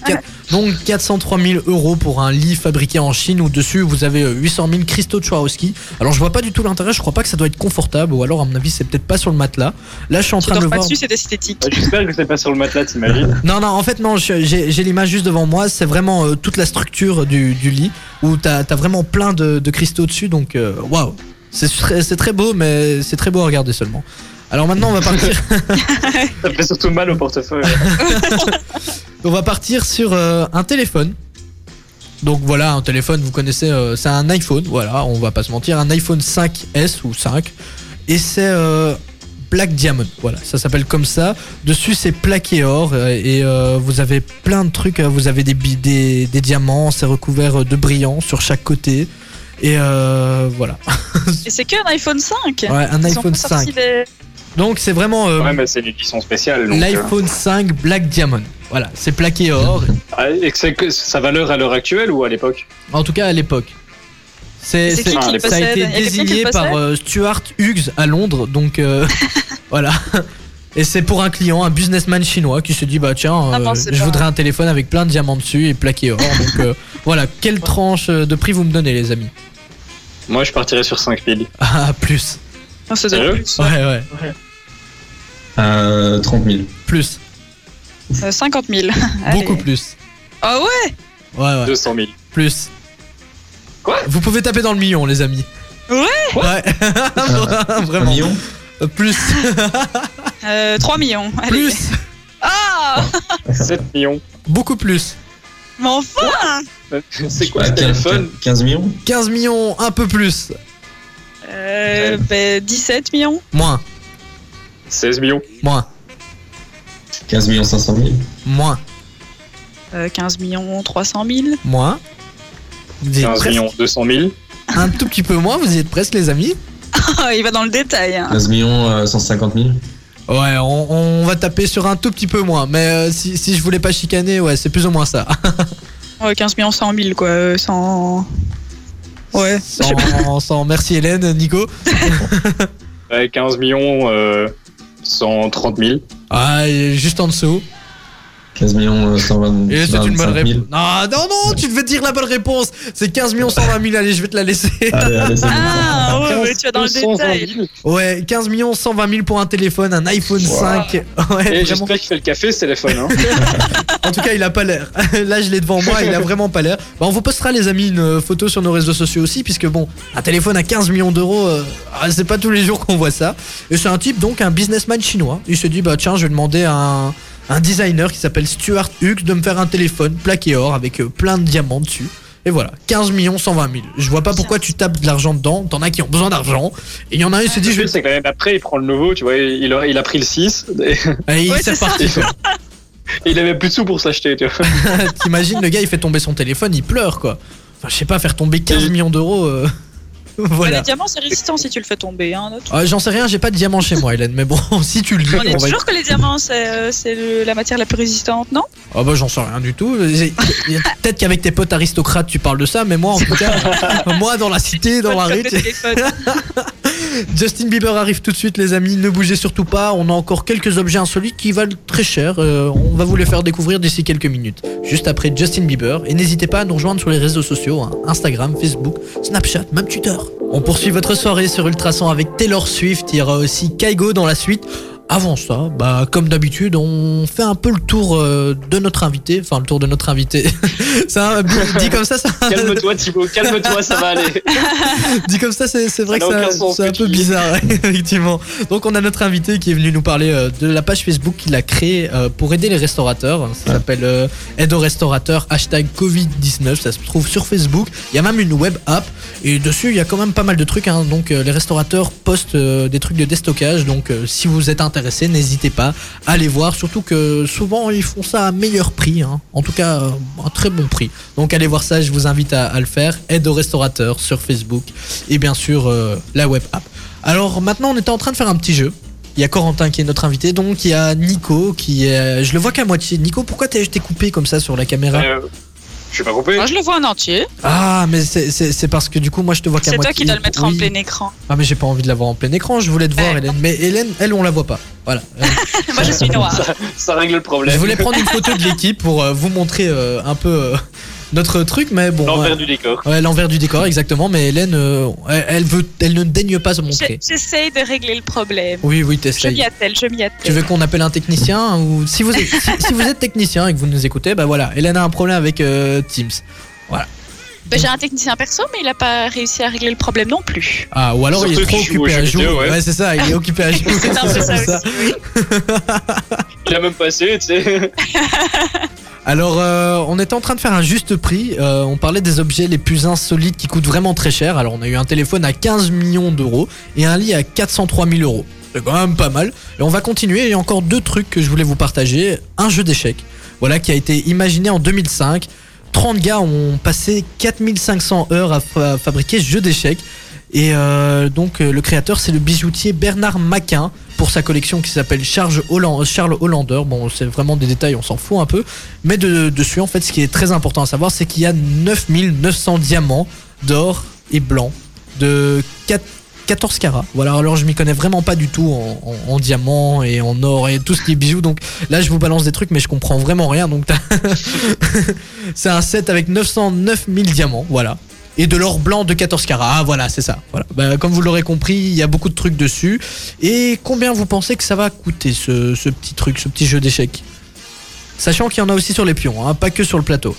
donc 403 000 euros pour un lit fabriqué en Chine où dessus vous avez euh, 800 000 cristaux de Swarovski. Alors je vois pas du tout l'intérêt. Je crois pas que ça doit être confortable ou alors à mon avis c'est peut-être pas sur le matelas. Là, je suis en Tu train de le pas voir. dessus, c'est esthétique. Ouais, J'espère que c'est pas sur le matelas, t'imagines. Non, non, en fait non. J'ai j'ai l'image juste devant moi. C'est vraiment euh, toute la structure du, du lit où t'as as vraiment plein de, de cristaux dessus. Donc euh, waouh, c'est très, c'est très beau, mais c'est très beau à regarder seulement. Alors maintenant, on va partir. Ça fait surtout mal au portefeuille. On va partir sur euh, un téléphone. Donc voilà, un téléphone, vous connaissez, euh, c'est un iPhone, voilà, on va pas se mentir, un iPhone 5S ou 5. Et c'est euh, Black Diamond, voilà, ça s'appelle comme ça. Dessus c'est plaqué or euh, et euh, vous avez plein de trucs, vous avez des, des, des diamants, c'est recouvert de brillants sur chaque côté. Et euh, voilà. Et c'est qu'un iPhone 5. Ouais, un Ils iPhone pas sorti 5. des- Donc c'est vraiment euh, Ouais, mais c'est une édition spéciale. euh, l'iPhone 5 Black Diamond. Voilà, c'est plaqué or. ah, Et que c'est que sa valeur à l'heure actuelle ou à l'époque? En tout cas à l'époque. C'est, ça a été désigné par euh, Stuart Hughes à Londres, donc euh, voilà. Et c'est pour un client, un businessman chinois qui se dit bah tiens, Ah euh, je pas- voudrais un téléphone avec plein de diamants dessus et plaqué or. donc euh, voilà, quelle tranche de prix vous me donnez les amis? Moi, je partirais sur 5000. Ah plus, Non, ça plus. ouais ouais, Euh, 30 000. plus, Euh, 50 000. Allez. beaucoup plus, Ah ouais? Ouais ouais, 200 000. plus. Quoi? Vous pouvez taper dans le million les amis. Ouais? Ouais, Un vraiment. million? Euh, Plus, euh, 3 millions. Allez. plus, Ah 7 millions. beaucoup plus. Mais enfin C'est quoi ce 15, téléphone? 15 millions 15 millions, un peu plus. Euh, ben, 17 millions Moins, 16 millions. moins, 15 millions 500 000 moins, euh, 15 millions 300 000 moins. Vous y êtes 15 presque. millions 200 000. Un tout petit peu moins, vous y êtes presque les amis. Ah, Il va dans le détail. hein. 15 millions euh, 150 000 Ouais, on, on va taper sur un tout petit peu moins. Mais euh, si, si je voulais pas chicaner, ouais, c'est plus ou moins ça. Ouais, 15 millions 100 000 quoi. euh, Sans... Ouais. Sans, sans- merci Hélène, Nico. Ouais, 15 millions euh, 130 000. Ah, juste en dessous. 15 millions euh, 120 Et c'est une bonne 125 000. réponse. Non, non, non, tu devais dire la bonne réponse. C'est 15 millions 120 000. Allez, je vais te la laisser. Allez, allez. Ah ouais, 15 ouais, tu vas dans le 220 détail. 000. Ouais, 15 millions 120 000 pour un téléphone, un iPhone 5. Ouais, j'espère qu'il fait le café ce téléphone. Hein. En tout cas, il a pas l'air. Là, je l'ai devant moi, il a vraiment pas l'air. Bah, on vous postera, les amis, une euh, photo sur nos réseaux sociaux aussi, puisque bon, un téléphone à 15 millions d'euros, euh, ah, c'est pas tous les jours qu'on voit ça. Et c'est un type, donc, un businessman chinois. Il se dit, bah tiens, je vais demander à un, un designer qui s'appelle Stuart Hughes de me faire un téléphone plaqué or avec euh, plein de diamants dessus. Et voilà, 15 millions 120 000. Je vois pas pourquoi tu tapes de l'argent dedans. T'en as qui ont besoin d'argent. Et il y en a un, il se dit, je vais. c'est quand même après, il prend le nouveau, tu vois, il a, il a pris le 6. Et Et il Ouais, s'est reparti. quoi. il avait plus de sous pour s'acheter, tu vois. T'imagines, le gars, il fait tomber son téléphone, il pleure, quoi. Enfin, je sais pas, faire tomber 15 millions d'euros. euh, voilà. Les diamants, c'est résistant si tu le fais tomber. Hein, Ah, J'en sais rien, j'ai pas de diamant chez moi, Hélène, mais bon, si tu le dis, On est on va toujours que les diamants, c'est euh, le- la matière la plus résistante, non? Ah bah j'en sais rien du tout. Peut-être qu'avec tes potes aristocrates tu parles de ça, mais moi en tout cas, moi dans la cité, dans la rue. Justin Bieber arrive tout de suite les amis, ne bougez surtout pas, on a encore quelques objets insolites qui valent très cher, Euh, on va vous les faire découvrir d'ici quelques minutes, juste après Justin Bieber, et n'hésitez pas à nous rejoindre sur les réseaux sociaux, hein, Instagram, Facebook, Snapchat, même Twitter. On poursuit votre soirée sur Ultrason avec Taylor Swift, il y aura aussi Kaigo dans la suite. Avant ça, bah comme d'habitude, on fait un peu le tour euh, de notre invité, enfin le tour de notre invité. ça, dit comme ça, ça, Calme-toi, Thibaut, calme-toi, ça va aller. Dit comme ça, c'est vrai Ça que c'est ce un que peu bizarre, effectivement. Donc, on a notre invité qui est venu nous parler euh, de la page Facebook qu'il a créée euh, pour aider les restaurateurs. Ça s'appelle euh, Aide aux restaurateurs, hashtag Covid-19. Ça se trouve sur Facebook. Il y a même une web app. Et dessus, il y a quand même pas mal de trucs. hein. Donc, euh, les restaurateurs postent euh, des trucs de déstockage. Donc, euh, si vous êtes intéressé, n'hésitez pas à aller voir. Surtout que souvent, ils font ça à meilleur prix. hein. En tout cas, euh, un très bon prix. Donc, allez voir ça. Je vous invite à, le faire. Aide aux restaurateurs sur Facebook. Et bien sûr, euh, la web app. Alors, maintenant, on était en train de faire un petit jeu. Il y a Corentin qui est notre invité, donc il y a Nico qui est. Je le vois qu'à moitié. Nico, pourquoi t'es coupé comme ça sur la caméra? Euh, je suis pas coupé. Moi, je le vois en entier. Ah, mais c'est- c'est c'est parce que du coup, moi je te vois qu'à C'est moitié. toi qui dois le mettre en plein écran. Ah, mais j'ai pas envie de la voir en plein écran, je voulais te voir, Hélène. Mais Hélène, elle, on la voit pas. Voilà. Moi, je suis noire. Ça, ça règle le problème. je voulais prendre une photo de l'équipe pour euh, vous montrer euh, un peu euh, notre truc, mais bon. L'envers ouais. du décor. Ouais, l'envers du décor, exactement. Mais Hélène, euh, elle, elle veut, elle ne daigne pas se montrer. J'essaye de régler le problème. Oui, oui, Je t'essayes. m'y attelle, je m'y Tu attelle. veux qu'on appelle un technicien ou si vous êtes, si, si vous êtes technicien et que vous nous écoutez, bah voilà, Hélène a un problème avec euh, Teams. Ben, J'ai un technicien perso, mais il a pas réussi à régler le problème non plus. Ah, ou alors il est trop occupé à jouer. Ouais, ouais. c'est ça, il est occupé à jouer. C'est un peu ça C'est ça. aussi, oui. Il a même passé, tu sais. Alors, euh, on était en train de faire un juste prix. Euh, on parlait des objets les plus insolites qui coûtent vraiment très cher. Alors, on a eu un téléphone à 15 millions d'euros et un lit à 403 000 euros. C'est quand même pas mal. Et on va continuer. Il y a encore deux trucs que je voulais vous partager. Un jeu d'échecs, voilà, qui a été imaginé en 2005. 30 gars ont passé 4500 heures à fa- fabriquer ce jeu d'échecs. Et euh, donc le créateur c'est le bijoutier Bernard Maquin pour sa collection qui s'appelle Charles, Holland- Charles Hollander. Bon c'est vraiment des détails, on s'en fout un peu. Mais de- dessus en fait ce qui est très important à savoir c'est qu'il y a 9900 diamants d'or et blanc de 4 14 carats. Voilà, alors je m'y connais vraiment pas du tout en, en, en diamant et en or et tout ce qui est bijoux. Donc là, je vous balance des trucs, mais je comprends vraiment rien. Donc c'est un set avec 909 000 diamants, voilà. Et de l'or blanc de 14 carats. Ah voilà, c'est ça. Voilà. Bah, comme vous l'aurez compris, il y a beaucoup de trucs dessus. Et combien vous pensez que ça va coûter ce, ce petit truc, ce petit jeu d'échecs? Sachant qu'il y en a aussi sur les pions, hein, pas que sur le plateau.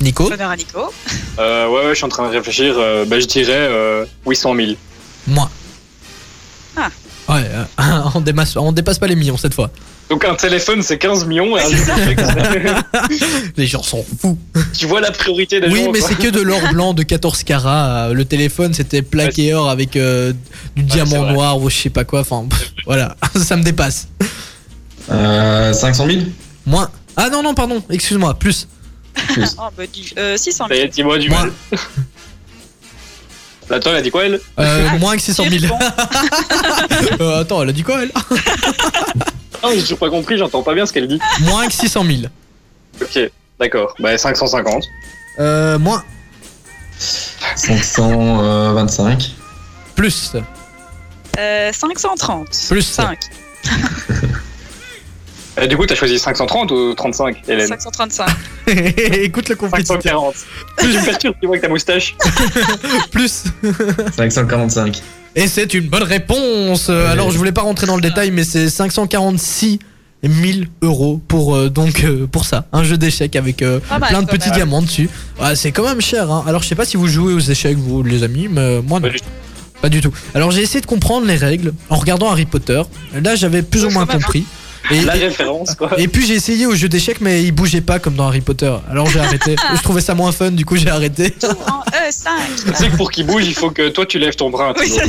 Nico? Honneur à Nico. Euh, ouais, ouais, je suis en train de réfléchir. Euh, bah, je dirais euh, 800 000. Moins. Ah. Ouais, euh, on, dépasse, on dépasse pas les millions cette fois. Donc un téléphone, c'est 15 millions. et un C'est ça. jeu d'échecs, Les gens s'en foutent. tu vois la priorité des Oui, gens. mais quoi. c'est que de l'or blanc de 14 carats. Euh, Le téléphone, c'était plaqué or avec euh, du diamant noir ou je sais pas quoi. Enfin, pff, voilà, ça me dépasse. Euh, 500 000 Moins. Ah non, non, pardon, excuse-moi, plus. Oh, bah, dis- euh, 600 Ça y 000. est, dis-moi du mal. Attends, elle a dit quoi, elle? Euh, moins que 600 000. Tu réponds. Euh, attends, elle a dit quoi, elle? Ah, j'ai toujours pas compris, j'entends pas bien ce qu'elle dit. Moins que 600 000. Ok, d'accord. Bah, 550. Euh, moins. 525. Plus. Euh, 530. Plus. 5. Euh, du coup, t'as choisi 530 ou 35, Hélène 535. Écoute le compétiteur. 540. Je me perturbe, tu vois, avec ta moustache. Plus. 545. Et c'est une bonne réponse. Euh, Alors, je voulais pas rentrer dans le détail, mais c'est 546 000 euros pour euh, donc euh, pour ça, un jeu d'échecs avec euh, mal, plein de petits même. diamants dessus. Ouais, c'est quand même cher. Hein. Alors, je sais pas si vous jouez aux échecs vous les amis, mais moi non. Pas du tout. Pas du tout. Alors, j'ai essayé de comprendre les règles en regardant Harry Potter. Là, j'avais plus ou moins même, hein. Et, La référence, quoi. et puis j'ai essayé au jeu d'échecs, mais il bougeait pas comme dans Harry Potter. Alors j'ai arrêté. je trouvais ça moins fun, du coup j'ai arrêté. En E5. Tu sais que pour qu'il bouge, il faut que toi tu lèves ton bras. Oui, toujours.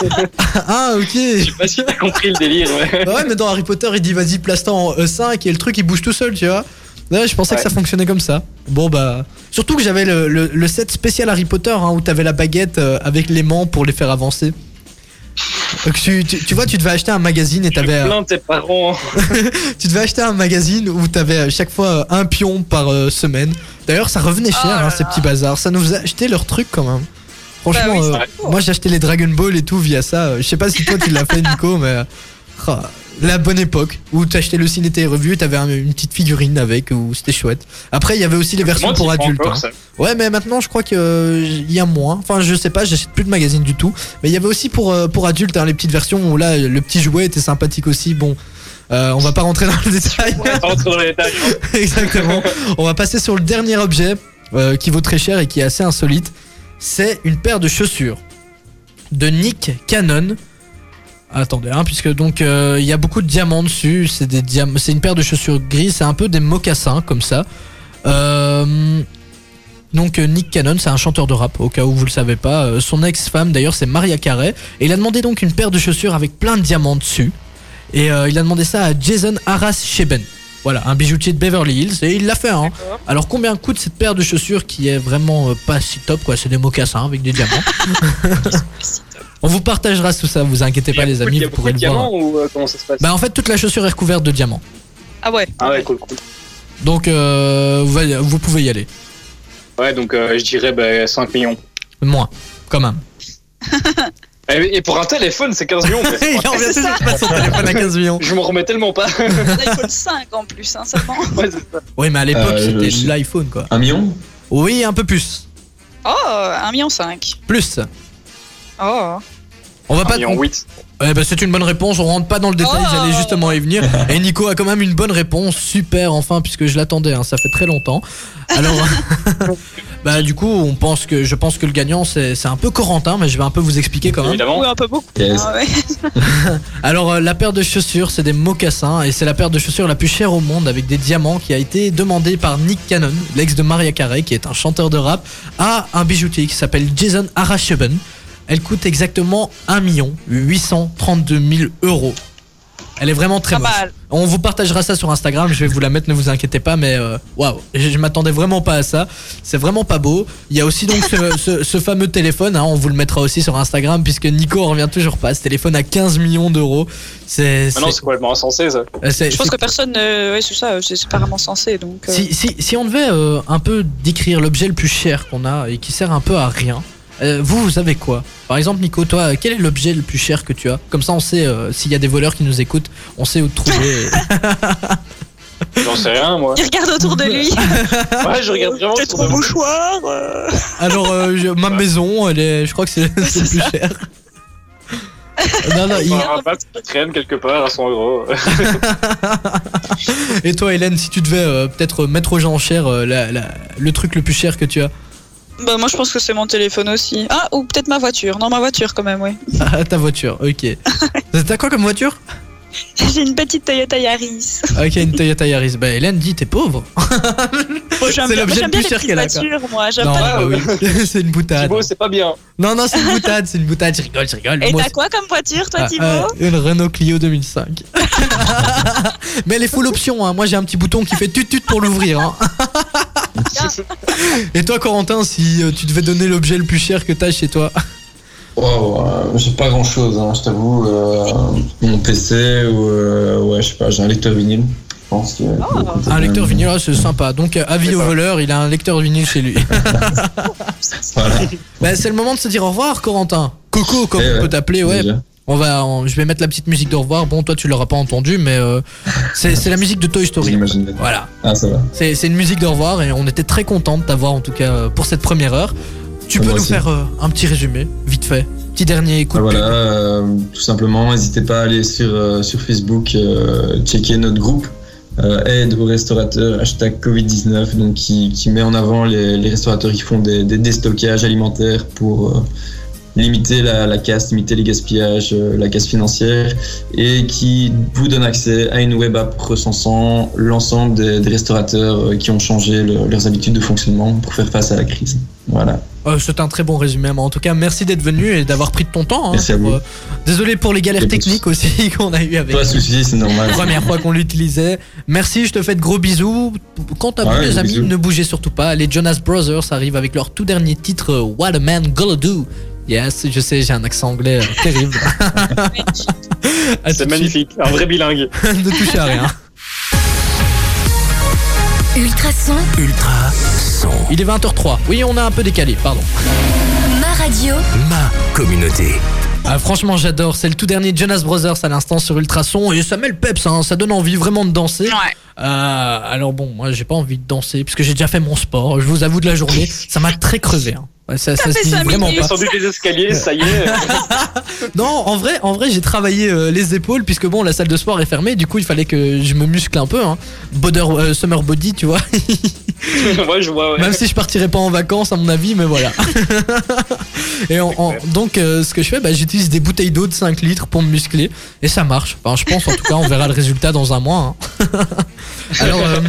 c'est ça. ah ok. Je sais pas si t'as compris le délire, ouais. Bah ouais, mais dans Harry Potter, il dit vas-y, place-toi en E5 et le truc il bouge tout seul, tu vois. Ouais, je pensais que ça fonctionnait comme ça. Bon bah, surtout que j'avais le, le- le set spécial Harry Potter hein, où t'avais la baguette euh, avec l'aimant pour les faire avancer. Donc, tu, tu- tu vois, tu devais acheter un magazine et t'avais, euh, plains tes parents. tu devais acheter un magazine où t'avais euh, chaque fois euh, un pion par semaine. D'ailleurs, ça revenait cher Oh là hein, ces petits bazars. Ça nous faisait acheter leurs trucs quand même. Franchement, Bah oui, euh, vrai. moi j'ai acheté les Dragon Ball et tout via ça. Je sais pas si toi tu l'as fait, Nico, mais ah, la bonne époque où t'achetais le ciné et revue, t'avais un- une petite figurine avec, où c'était chouette. Après, il y avait aussi les versions pour adultes. encore, hein. Ouais, mais maintenant je crois que euh, il y a moins. Enfin, je sais pas, j'achète plus de magazines du tout. Mais il y avait aussi pour euh, pour adultes hein, les petites versions où là le petit jouet était sympathique aussi. Bon, euh, on va pas rentrer dans le détail. On va pas rentrer dans les détails. hein. Exactement. On va passer sur le dernier objet euh, qui vaut très cher et qui est assez insolite. C'est une paire de chaussures de Nick Cannon. Attendez, hein, puisque donc euh, il y a beaucoup de diamants dessus. C'est des diam- c'est une paire de chaussures grises. C'est un peu des mocassins comme ça. Euh, donc euh, Nick Cannon, c'est un chanteur de rap, au cas où vous le savez pas. Son ex-femme d'ailleurs, c'est Maria Carey. Et il a demandé donc une paire de chaussures avec plein de diamants dessus. Et euh, il a demandé ça à Jason Arras Sheben. Voilà, un bijoutier de Beverly Hills. Et il l'a fait, hein. Alors combien coûte cette paire de chaussures qui est vraiment pas si top, quoi? C'est des mocassins avec des diamants. On vous partagera tout ça, vous inquiétez pas les amis, vous pourrez de le voir. ou euh, comment ça se passe Bah en fait toute la chaussure est recouverte de diamants. Ah ouais. Ah ouais, cool, cool. Donc euh, vous, pouvez y aller. Ouais, donc euh, je dirais bah, 5 millions. Moins, quand même. Et, et pour un téléphone, c'est 15 millions. Il en vient c'est toujours ça. de passer son téléphone à 15 millions. Je m'en remets tellement pas. L'iPhone 5 en plus, hein, seulement. Ouais, c'est ça. Oui mais à l'époque Euh, c'était je- l'iPhone quoi. Un million? Oui un peu plus. Oh, 1,5 million. Plus. Oh. On va pas... huit. Ouais, bah, c'est une bonne réponse, on rentre pas dans le détail, Oh. j'allais justement y venir. Et Nico a quand même une bonne réponse, super enfin, puisque je l'attendais, hein, ça fait très longtemps. Alors, bah du coup, on pense que, je pense que le gagnant c'est c'est un peu Corentin, mais je vais un peu vous expliquer quand même. Évidemment. Oui, un peu beaucoup. Yes. Ah ouais. Alors, euh, la paire de chaussures, c'est des mocassins, et c'est la paire de chaussures la plus chère au monde, avec des diamants, qui a été demandée par Nick Cannon, l'ex de Maria Carey, qui est un chanteur de rap, à un bijoutier qui s'appelle Jason Arasheben. Elle coûte exactement 1 832 000 euros. Elle est vraiment très moche. mal. On vous partagera ça sur Instagram, je vais vous la mettre, ne vous inquiétez pas, mais euh, waouh, je, je m'attendais vraiment pas à ça. C'est vraiment pas beau. Il y a aussi donc ce, ce- ce fameux téléphone, hein, on vous le mettra aussi sur Instagram, puisque Nico en revient toujours pas. Ce téléphone à 15 millions d'euros. C'est. Ah non, c'est- complètement insensé ça. euh, Je pense que personne. euh, ouais, c'est ça, c'est vraiment censé. Donc, euh, si, si, si on devait euh, un peu décrire l'objet le plus cher qu'on a et qui sert un peu à rien, euh, vous, vous avez quoi Par exemple, Nico, toi, quel est l'objet le plus cher que tu as Comme ça, on sait euh, s'il y a des voleurs qui nous écoutent, on sait où te trouver. J'en sais rien moi. Il regarde autour de lui. Ouais, je regarde vraiment Peut-être autour de mon moi. mouchoir. euh. Alors, euh, je- ma maison, elle est, je crois que c'est c'est le plus cher. Non, non, il- Un bat qui traîne quelque part à 100 euros. Et toi, Hélène, si tu devais euh, peut-être mettre aux gens en cher euh, la- la- le truc le plus cher que tu as Bah, moi, je pense que c'est mon téléphone aussi. Ah, ou peut-être ma voiture. Non, ma voiture quand même, oui. Ah, ta voiture, ok. T'as quoi comme voiture? J'ai une petite Toyota Yaris. Ok, une Toyota Yaris. Bah, Hélène dit, t'es pauvre. C'est bien, l'objet le plus cher qu'elle a, moi. J'aime Non, pas bah oui. c'est une boutade. Thibaut, c'est pas bien. Non, non, c'est une boutade, c'est une boutade. Je rigole, je rigole. Et Moi, t'as quoi comme voiture, toi, Ah, Thibaut euh, Une Renault Clio 2005. Mais elle est full option. Hein. Moi, j'ai un petit bouton qui fait tut tut pour l'ouvrir. hein. Et toi, Corentin, si euh, tu devais donner l'objet le plus cher que t'as chez toi? Wow, euh, j'ai pas grand chose, je t'avoue. euh, mon PC ou euh, ouais, je sais pas, j'ai un lecteur vinyle. Je pense que. Un lecteur vinyle, ah, c'est sympa. Donc, avis au voleur, il a un lecteur vinyle chez lui. Voilà. bah, c'est le moment de se dire au revoir, Corentin. Coco, comme Eh on ouais, peut t'appeler, ouais. déjà. On va, on- je vais mettre la petite musique de revoir. Bon, toi, tu l'auras pas entendu, mais euh, c'est c'est la musique de Toy Story. Voilà. Ah, ça va. C'est c'est une musique de revoir et on était très content de t'avoir en tout cas pour cette première heure. Tu peux nous aussi. faire euh, un petit résumé, vite fait. Petit dernier coup Ah, de voilà, euh, tout simplement, n'hésitez pas à aller sur, euh, sur Facebook, checker notre groupe Aide aux restaurateurs, hashtag Covid-19, donc qui, qui met en avant les, les restaurateurs qui font des, des déstockages alimentaires pour limiter la, la casse, limiter les gaspillages, euh, la casse financière, et qui vous donne accès à une web app recensant l'ensemble des, des restaurateurs euh, qui ont changé le- leurs habitudes de fonctionnement pour faire face à la crise. Voilà. Euh, C'est un très bon résumé, mais en tout cas, merci d'être venu et d'avoir pris de ton temps. hein, Merci à pour, vous. euh, désolé pour les galères techniques aussi qu'on a eu avec. Pas de soucis, c'est normal. Première fois qu'on l'utilisait. Merci, je te fais de gros bisous. Quant à vous, Ouais, les gros amis, bisous. ne bougez surtout pas. Les Jonas Brothers arrivent avec leur tout dernier titre, euh, What a Man Gonna Do. Yes, je sais, j'ai un accent anglais euh, terrible. C'est magnifique, un vrai bilingue. ne touchez à rien. Ultrason, Ultra son. Il est 20h03. Oui, on a un peu décalé, pardon. ma radio, Ma communauté. Ah, franchement, j'adore. C'est le tout dernier Jonas Brothers à l'instant sur Ultrason et ça met le peps, hein. ça donne envie vraiment de danser. Ouais. Euh, alors bon, moi j'ai pas envie de danser puisque j'ai déjà fait mon sport. Je vous avoue de la journée, ça m'a très crevé. hein. Ouais, ça, ça fait se dit vraiment minutes. pas. Descendu les escaliers, ça y est. Non, en vrai, en vrai, j'ai travaillé euh, les épaules puisque bon, la salle de sport est fermée. Du coup, il fallait que je me muscle un peu. Hein. Boder, euh, summer body, tu vois. Moi, je vois, ouais. Même si je partirais pas en vacances, à mon avis, mais voilà. et en- en- donc, euh, ce que je fais, bah, j'utilise des bouteilles d'eau de 5 litres pour me muscler et ça marche. Enfin, je pense, en tout cas, on verra le résultat dans un mois. hein. Alors, euh,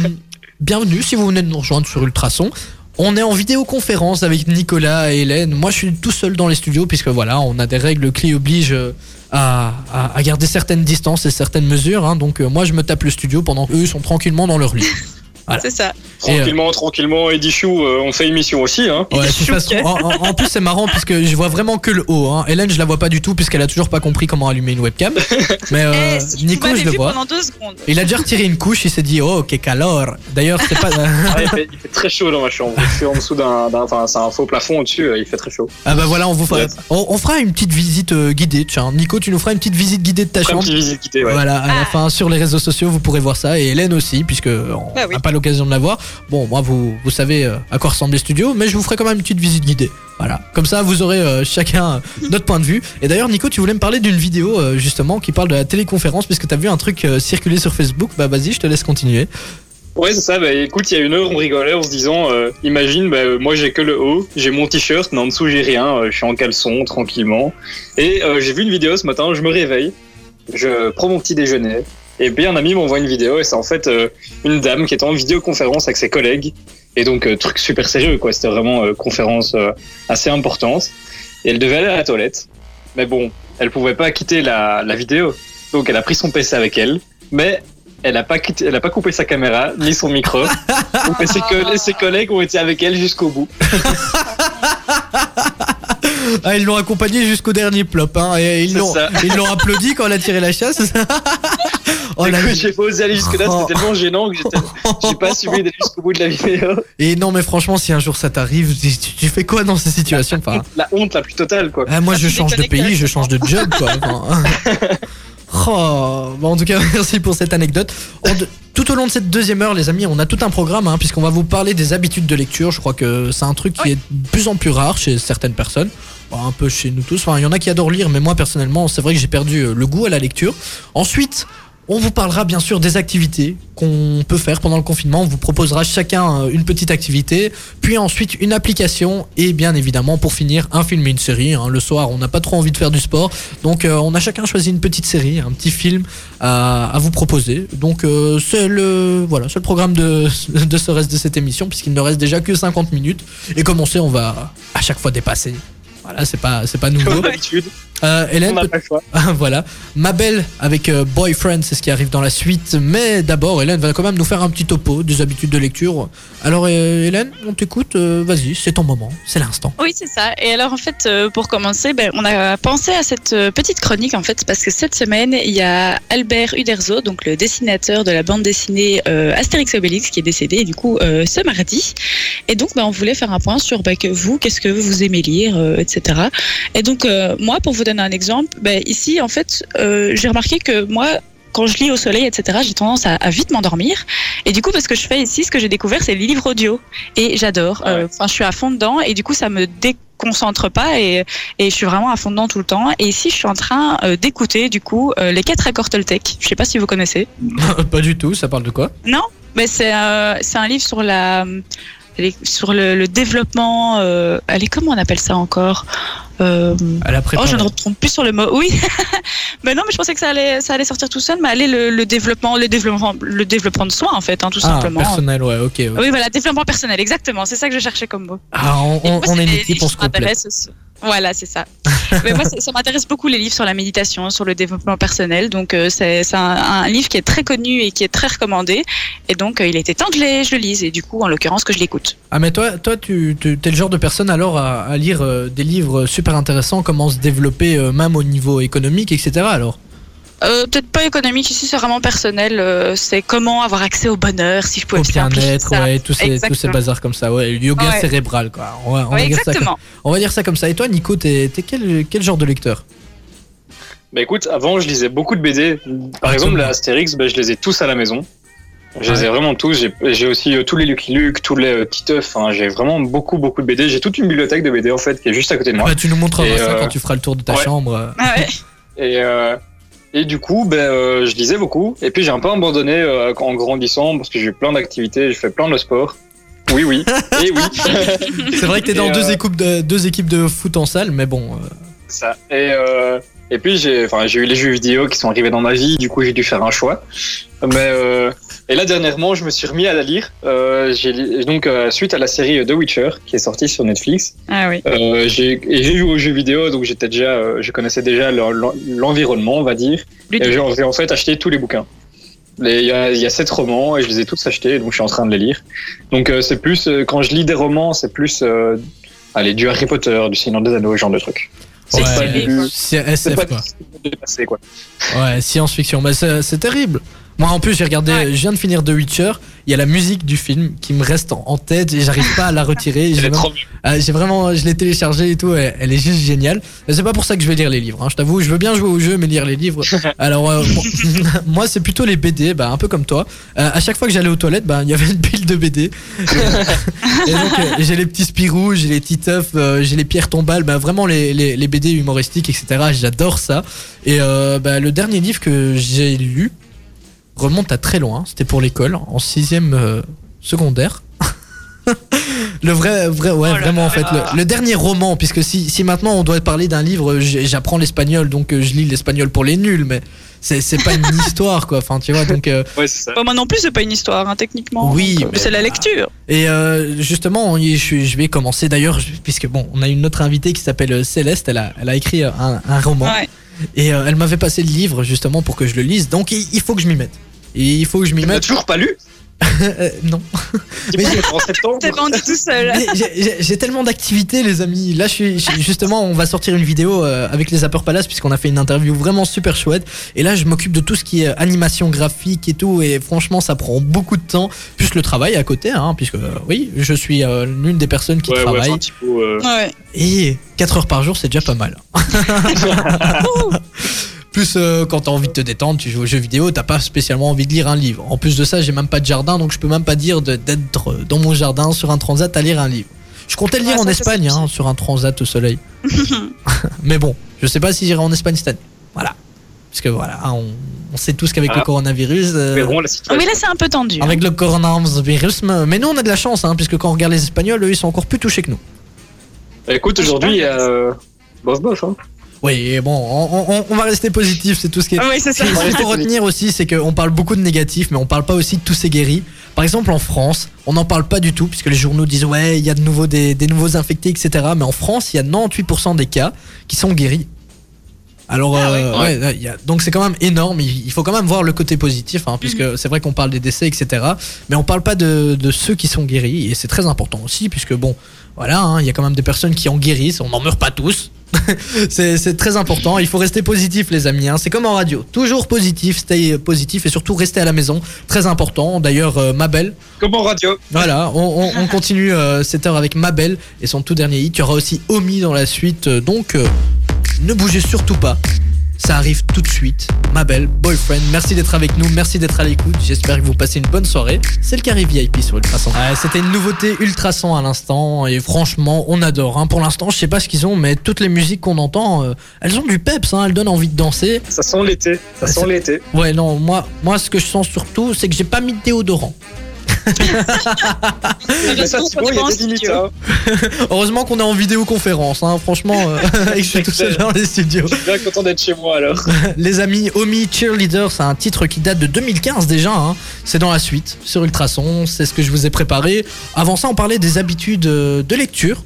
bienvenue si vous venez de nous rejoindre sur Ultrason. On est en vidéoconférence avec Nicolas et Hélène. Moi, je suis tout seul dans les studios puisque voilà, on a des règles qui obligent euh, à, à- à garder certaines distances et certaines mesures. hein. Donc, euh, moi, je me tape le studio pendant qu'eux sont tranquillement dans leur lit. Voilà. C'est ça. Tranquillement, tranquillement, Eddie Chou, euh, on fait émission aussi. Hein. Ouais, façon, en, en- en plus c'est marrant puisque je vois vraiment que le haut. Hein. Hélène, je la vois pas du tout puisqu'elle a toujours pas compris comment allumer une webcam. Mais euh, Eh, si Nico, je le vois. pendant deux secondes. Il a déjà retiré une couche, il s'est dit oh que calor. D'ailleurs, c'est pas. Ah, il, fait, il fait très chaud dans ma chambre. Je suis en dessous d'un. Enfin, c'est un faux plafond au-dessus, euh, il fait très chaud. ah bah voilà, on vous fera, Ouais. on, on fera une petite visite euh, guidée. Tiens, Nico, tu nous feras une petite visite guidée de ta Après, une chambre. petite visite guidée, ouais. Voilà, à la Ah. fin sur les réseaux sociaux, vous pourrez voir ça et Hélène aussi, puisque on Bah oui. n'a pas l'occasion de la voir. Bon, moi, vous, vous savez euh, à quoi ressemble les studios, mais je vous ferai quand même une petite visite guidée. Voilà, comme ça, vous aurez euh, chacun euh, notre point de vue. Et d'ailleurs, Nico, tu voulais me parler d'une vidéo justement qui parle de la téléconférence, puisque t'as vu un truc circuler sur Facebook. Bah, vas-y, je te laisse continuer. Ouais, c'est ça. Bah, écoute, il y a une heure, on rigolait en se disant imagine, bah, moi j'ai que le haut, j'ai mon t-shirt, mais en dessous j'ai rien, je suis en caleçon, tranquillement. Et j'ai vu une vidéo ce matin, je me réveille, je prends mon petit déjeuner, et puis un ami m'envoie une vidéo, et c'est en fait euh, une dame qui était en vidéoconférence avec ses collègues. Et donc, euh, truc super sérieux, quoi. C'était vraiment euh, conférence euh, assez importante. Et elle devait aller à la toilette. Mais bon, elle pouvait pas quitter la, la vidéo. Donc, elle a pris son PC avec elle. Mais elle a pas quitté, elle a pas coupé sa caméra ni son micro. Donc, ses, collègues ont été avec elle jusqu'au bout. Ah, ils l'ont accompagné jusqu'au dernier plop, hein, et ils l'ont applaudi quand elle a tiré la chasse. oh, Du la- coup, j'ai pas osé aller jusque là, Oh. c'était tellement gênant que j'étais, j'ai pas assumé d'aller jusqu'au bout de la vidéo. Et non, mais franchement, si un jour ça t'arrive, tu, tu fais quoi dans ces situations? Enfin, La honte la plus totale, quoi. ah, Moi, je tu change de pays, je change de job, quoi. Enfin, oh, bon, en tout cas, merci pour cette anecdote. De- tout au long de cette deuxième heure, les amis, on a tout un programme, hein, puisqu'on va vous parler des habitudes de lecture. Je crois que c'est un truc qui est de plus en plus rare chez certaines personnes. Bon, un peu chez nous tous. Enfin, il y en a qui adorent lire, mais moi, personnellement, c'est vrai que j'ai perdu euh, le goût à la lecture. Ensuite, on vous parlera bien sûr des activités qu'on peut faire pendant le confinement. On vous proposera chacun euh, une petite activité, puis ensuite une application et bien évidemment pour finir un film et une série. hein. Le soir, on n'a pas trop envie de faire du sport, donc euh, on a chacun choisi une petite série, un petit film à, vous proposer. Donc euh, c'est le voilà, c'est le programme de, de ce reste de cette émission puisqu'il ne reste déjà que 50 minutes et comme on sait, on va à chaque fois dépasser. Voilà, c'est pas c'est pas nouveau. Euh, Hélène, ah, voilà. Ma belle avec euh, Boyfriend, c'est ce qui arrive dans la suite. Mais d'abord, Hélène va quand même nous faire un petit topo des habitudes de lecture. Alors, euh, Hélène, on t'écoute. euh, Vas-y, c'est ton moment, c'est l'instant. Oui, c'est ça. Et alors, en fait, euh, pour commencer, ben, on a pensé à cette petite chronique, en fait, parce que cette semaine, il y a Albert Uderzo, donc le dessinateur de la bande dessinée euh, Astérix et Obélix, qui est décédé, du coup, euh, ce mardi. Et donc, ben, on voulait faire un point sur ben, que vous, qu'est-ce que vous aimez lire, euh, etc. Et donc, euh, moi, pour vous donner un exemple, ben, ici, en fait, euh, j'ai remarqué que moi, quand je lis au soleil, etc., j'ai tendance à, à vite m'endormir. Et du coup, parce que je fais ici, ce que j'ai découvert, c'est les livres audio. Et j'adore. Ah. Euh, Enfin, je suis à fond dedans. Et du coup, ça me déconcentre pas. Et, et je suis vraiment à fond dedans tout le temps. Et ici, je suis en train euh, d'écouter, du coup, euh, les quatre accords Toltec. Je sais pas si vous connaissez. pas du tout, ça parle de quoi? Non Mais c'est c'est un livre sur la. les- sur le, le développement, allez, comment on appelle ça encore? Euh, la prépa. Oh, je ne retrompe plus sur le mot. Oui, mais non, mais je pensais que ça allait, ça allait sortir tout seul, mais allez le, le développement, le développement, le développement de soi en fait, hein, tout ah, simplement. personnel, ouais, ok. Oui, voilà, développement personnel, exactement. C'est ça que je cherchais comme mot. Ah, on, moi, on c'est est une équipe, on se complète. Voilà, c'est ça. Mais moi, ça m'intéresse beaucoup les livres sur la méditation, sur le développement personnel. Donc, euh, c'est un, un livre qui est très connu et qui est très recommandé. Et donc, euh, il était temps que je, le lise. Et du coup, en l'occurrence, que je l'écoute. Ah mais toi, toi tu tu- t'es le genre de personne alors à, à lire euh, des livres super intéressants, comment se développer euh, même au niveau économique, etc. Alors Euh, Peut-être pas économique ici, c'est vraiment personnel. euh, c'est comment avoir accès au bonheur, si je pouvais au bien-être, ça. ouais, tous ces, tous ces Exactement. bazars comme ça, ouais, le yoga Ouais. cérébral quoi. On va, on Ouais, va dire ça comme, exactement. on va dire ça comme ça. Et toi Nico, t'es quel, quel genre de lecteur? Bah écoute, avant je lisais beaucoup de BD. Par Ah, exemple, les. Astérix, bah, je les ai tous à la maison. Je les ai vraiment tous. J'ai- aussi euh, tous les Lucky Luke, tous les euh, Titeuf. Enfin, j'ai vraiment beaucoup, beaucoup de BD. J'ai toute une bibliothèque de BD en fait qui est juste à côté de moi. Bah, Tu nous montreras Et, ça euh, quand tu feras le tour de ta ouais. chambre. Ah ouais. Et, euh, et du coup, ben, euh, je lisais beaucoup. Et puis j'ai un peu abandonné euh, en grandissant parce que j'ai eu plein d'activités, j'ai fait plein de sport. Oui, oui. et oui. C'est vrai que t'es dans deux, euh, équipes de, deux équipes de foot en salle, mais bon. euh, ça. Et, euh, et puis j'ai, enfin, j'ai eu les jeux vidéo qui sont arrivés dans ma vie. Du coup, j'ai dû faire un choix. Mais euh, et là dernièrement, je me suis remis à la lire. Euh, j'ai donc euh, suite à la série The Witcher qui est sortie sur Netflix. Ah oui. Euh, j'ai joué aux jeux vidéo, donc j'étais déjà, euh, je connaissais déjà l'en- l'en- l'environnement, on va dire. Et j'ai en fait acheté tous les bouquins. Il y, a, il y a sept romans et je les ai tous achetés, donc je suis en train de les lire. Donc euh, c'est plus euh, quand je lis des romans, c'est plus euh, allez du Harry Potter, du Seigneur des Anneaux, ce genre de trucs. C'est Ouais, SF pas quoi. dépassé, quoi. Ouais, science-fiction. Bah, c'est c'est terrible. Moi, en plus, j'ai regardé, je viens de finir The Witcher. Il y a la musique du film qui me reste en, en tête et j'arrive pas à la retirer. J'ai vraiment, j'ai vraiment, je l'ai téléchargée et tout. Elle, elle est juste géniale. Mais c'est pas pour ça que je vais lire les livres. hein. Je t'avoue, je veux bien jouer au jeu, mais lire les livres. Alors, euh, bon, moi, c'est plutôt les BD, bah, un peu comme toi. Euh, à chaque fois que j'allais aux toilettes, bah, il y avait une pile de BD. et donc, euh, j'ai les petits Spirou, j'ai les Titeuf, euh, j'ai les pierres tombales. Bah, vraiment les, les, les BD humoristiques, etc. J'adore ça. Et euh, bah, le dernier livre que j'ai lu remonte à très loin. C'était pour l'école, en sixième euh, secondaire. le vrai, vrai, ouais, vraiment en fait, le, le dernier roman, puisque si, si maintenant on doit parler d'un livre, j'apprends l'espagnol, donc euh, je lis l'espagnol pour les nuls, mais c'est c'est pas une histoire quoi. Enfin, tu vois, donc. euh, Ouais, ça. Bah, moi non plus, c'est pas une histoire, hein, techniquement. Oui, euh, c'est la lecture. Et euh, justement, je, vais commencer d'ailleurs, puisque bon, on a une autre invitée qui s'appelle Céleste, elle a, elle a écrit un, un roman. Ouais. Et euh, elle m'avait passé le livre justement pour que je le lise, donc il, il faut que je m'y mette. Et il faut que je m'y Tu l'as mette. toujours pas lu? Euh, non. Moi, en septembre. T'es vendu tout seul. Mais j'ai- tellement d'activités, les amis. Là, je suis je- justement, on va sortir une vidéo euh, avec les Zapper Palace puisqu'on a fait une interview vraiment super chouette. Et là, je m'occupe de tout ce qui est animation graphique et tout. Et franchement, ça prend beaucoup de temps. Plus le travail à côté, hein, puisque euh, oui, je suis euh, l'une des personnes qui Ouais, ouais, travaille. euh, Ouais. Et 4 heures par jour, c'est déjà pas mal. Plus euh, quand t'as envie de te détendre, tu joues aux jeux vidéo, t'as pas spécialement envie de lire un livre. En plus de ça, j'ai même pas de jardin, donc je peux même pas dire d'être dans mon jardin sur un transat à lire un livre. Je comptais le lire Ouais, en Espagne, hein, sur un transat au soleil. Mais bon, je sais pas si j'irai en Espagne cette année. Voilà. Parce que voilà, hein, on, on sait tous qu'avec Ah. le coronavirus. euh, verrons la Ah situation. oui, là, c'est un peu tendu. hein. avec le coronavirus, mais nous on a de la chance, hein, puisque quand on regarde les Espagnols, eux ils sont encore plus touchés que nous. Écoute, aujourd'hui, il y a. euh, Bof, bof, hein. Oui, bon, on, on- on va rester positif, c'est tout ce qui est. Ah oui, c'est ça. Ce qu'il faut retenir aussi, c'est qu'on parle beaucoup de négatifs, mais on parle pas aussi de tous ces guéris. Par exemple, en France, on n'en parle pas du tout, puisque les journaux disent ouais, il y a de nouveau des, des nouveaux infectés, etc. Mais en France, il y a 98% des cas qui sont guéris. Alors, Ah euh, ouais. ouais, il y a- donc c'est quand même énorme. Il il faut quand même voir le côté positif, hein, puisque c'est vrai qu'on parle des décès, etc. Mais on parle pas de, de ceux qui sont guéris, et c'est très important aussi, puisque bon, voilà, hein, il y a quand même des personnes qui en guérissent. On n'en meurt pas tous. c'est très important. Il faut rester positif, les amis. hein. C'est comme en radio. Toujours positif, stay positif et surtout rester à la maison. Très important. D'ailleurs, euh, Mabel, Comme en radio. voilà, on, on- on continue euh, cette heure avec Mabel et son tout dernier hit. Il y aura aussi Omi dans la suite. euh, donc, ne bougez surtout pas. Ça arrive tout de suite. Mabel, boyfriend, merci d'être avec nous, merci d'être à l'écoute. J'espère que vous passez une bonne soirée. C'est le carré VIP sur Ultrason. Ouais, C'était une nouveauté Ultrason à l'instant et franchement, on adore. hein. Pour l'instant, je sais pas ce qu'ils ont, mais toutes les musiques qu'on entend, euh, elles ont du peps, hein, elles donnent envie de danser. Ça sent l'été. Ça Ouais, sent l'été. Ouais, non, moi, moi, ce que je sens surtout, c'est que j'ai pas mis de déodorant. Ça, limites. hein. Heureusement qu'on est en vidéoconférence, hein, franchement, euh, et que je suis tout seul dans les studios. Je suis bien content d'être chez moi alors. Les amis, Omi Cheerleader, c'est un titre qui date de 2015 déjà. hein. C'est dans la suite, sur Ultrason, c'est ce que je vous ai préparé. Avant ça, on parlait des habitudes euh, de lecture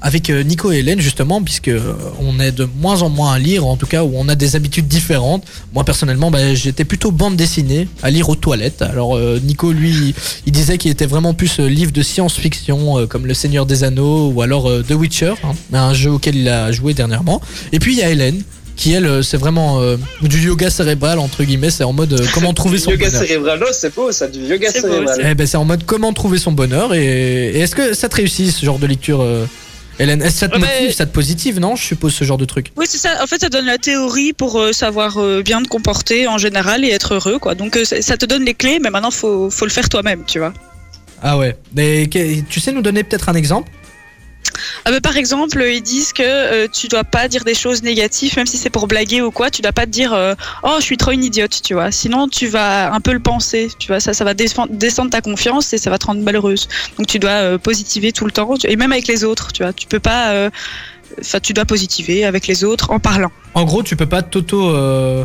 avec euh, Nico et Hélène justement, puisque euh, on est de moins en moins à lire, en tout cas où on a des habitudes différentes. Moi personnellement, bah, j'étais plutôt bande dessinée à lire aux toilettes. Alors euh, Nico, lui, il disait qu'il était vraiment plus euh, livre de science-fiction euh, comme Le Seigneur des Anneaux ou alors euh, The Witcher, hein, un jeu auquel il a joué dernièrement. Et puis il y a Hélène qui elle c'est vraiment euh, du yoga cérébral entre guillemets c'est en mode euh, comment trouver son yoga bonheur cérébral, oh, c'est beau ça, du yoga C'est beau, cérébral. eh ben, c'est en mode comment trouver son bonheur et, et est-ce que ça te réussit ce genre de lecture euh, Hélène Est-ce que ça te Ouais, motive, mais- ça te positive non je suppose ce genre de truc? Oui, c'est ça. En fait, ça donne la théorie pour euh, savoir euh, bien te comporter en général et être heureux, quoi. Donc, euh, ça te donne les clés, mais maintenant, faut, faut le faire toi-même, tu vois. Ah ouais mais tu sais nous donner peut-être un exemple? Ah, mais par exemple, ils disent que euh, tu dois pas dire des choses négatives, même si c'est pour blaguer ou quoi. Tu dois pas te dire euh, oh je suis trop une idiote, tu vois. Sinon tu vas un peu le penser, tu vois. Ça, ça va descend- descendre ta confiance et ça va te rendre malheureuse. Donc tu dois euh, positiver tout le temps et même avec les autres, tu vois. Tu peux pas, euh, enfin tu dois positiver avec les autres en parlant. En gros tu peux pas t'auto euh,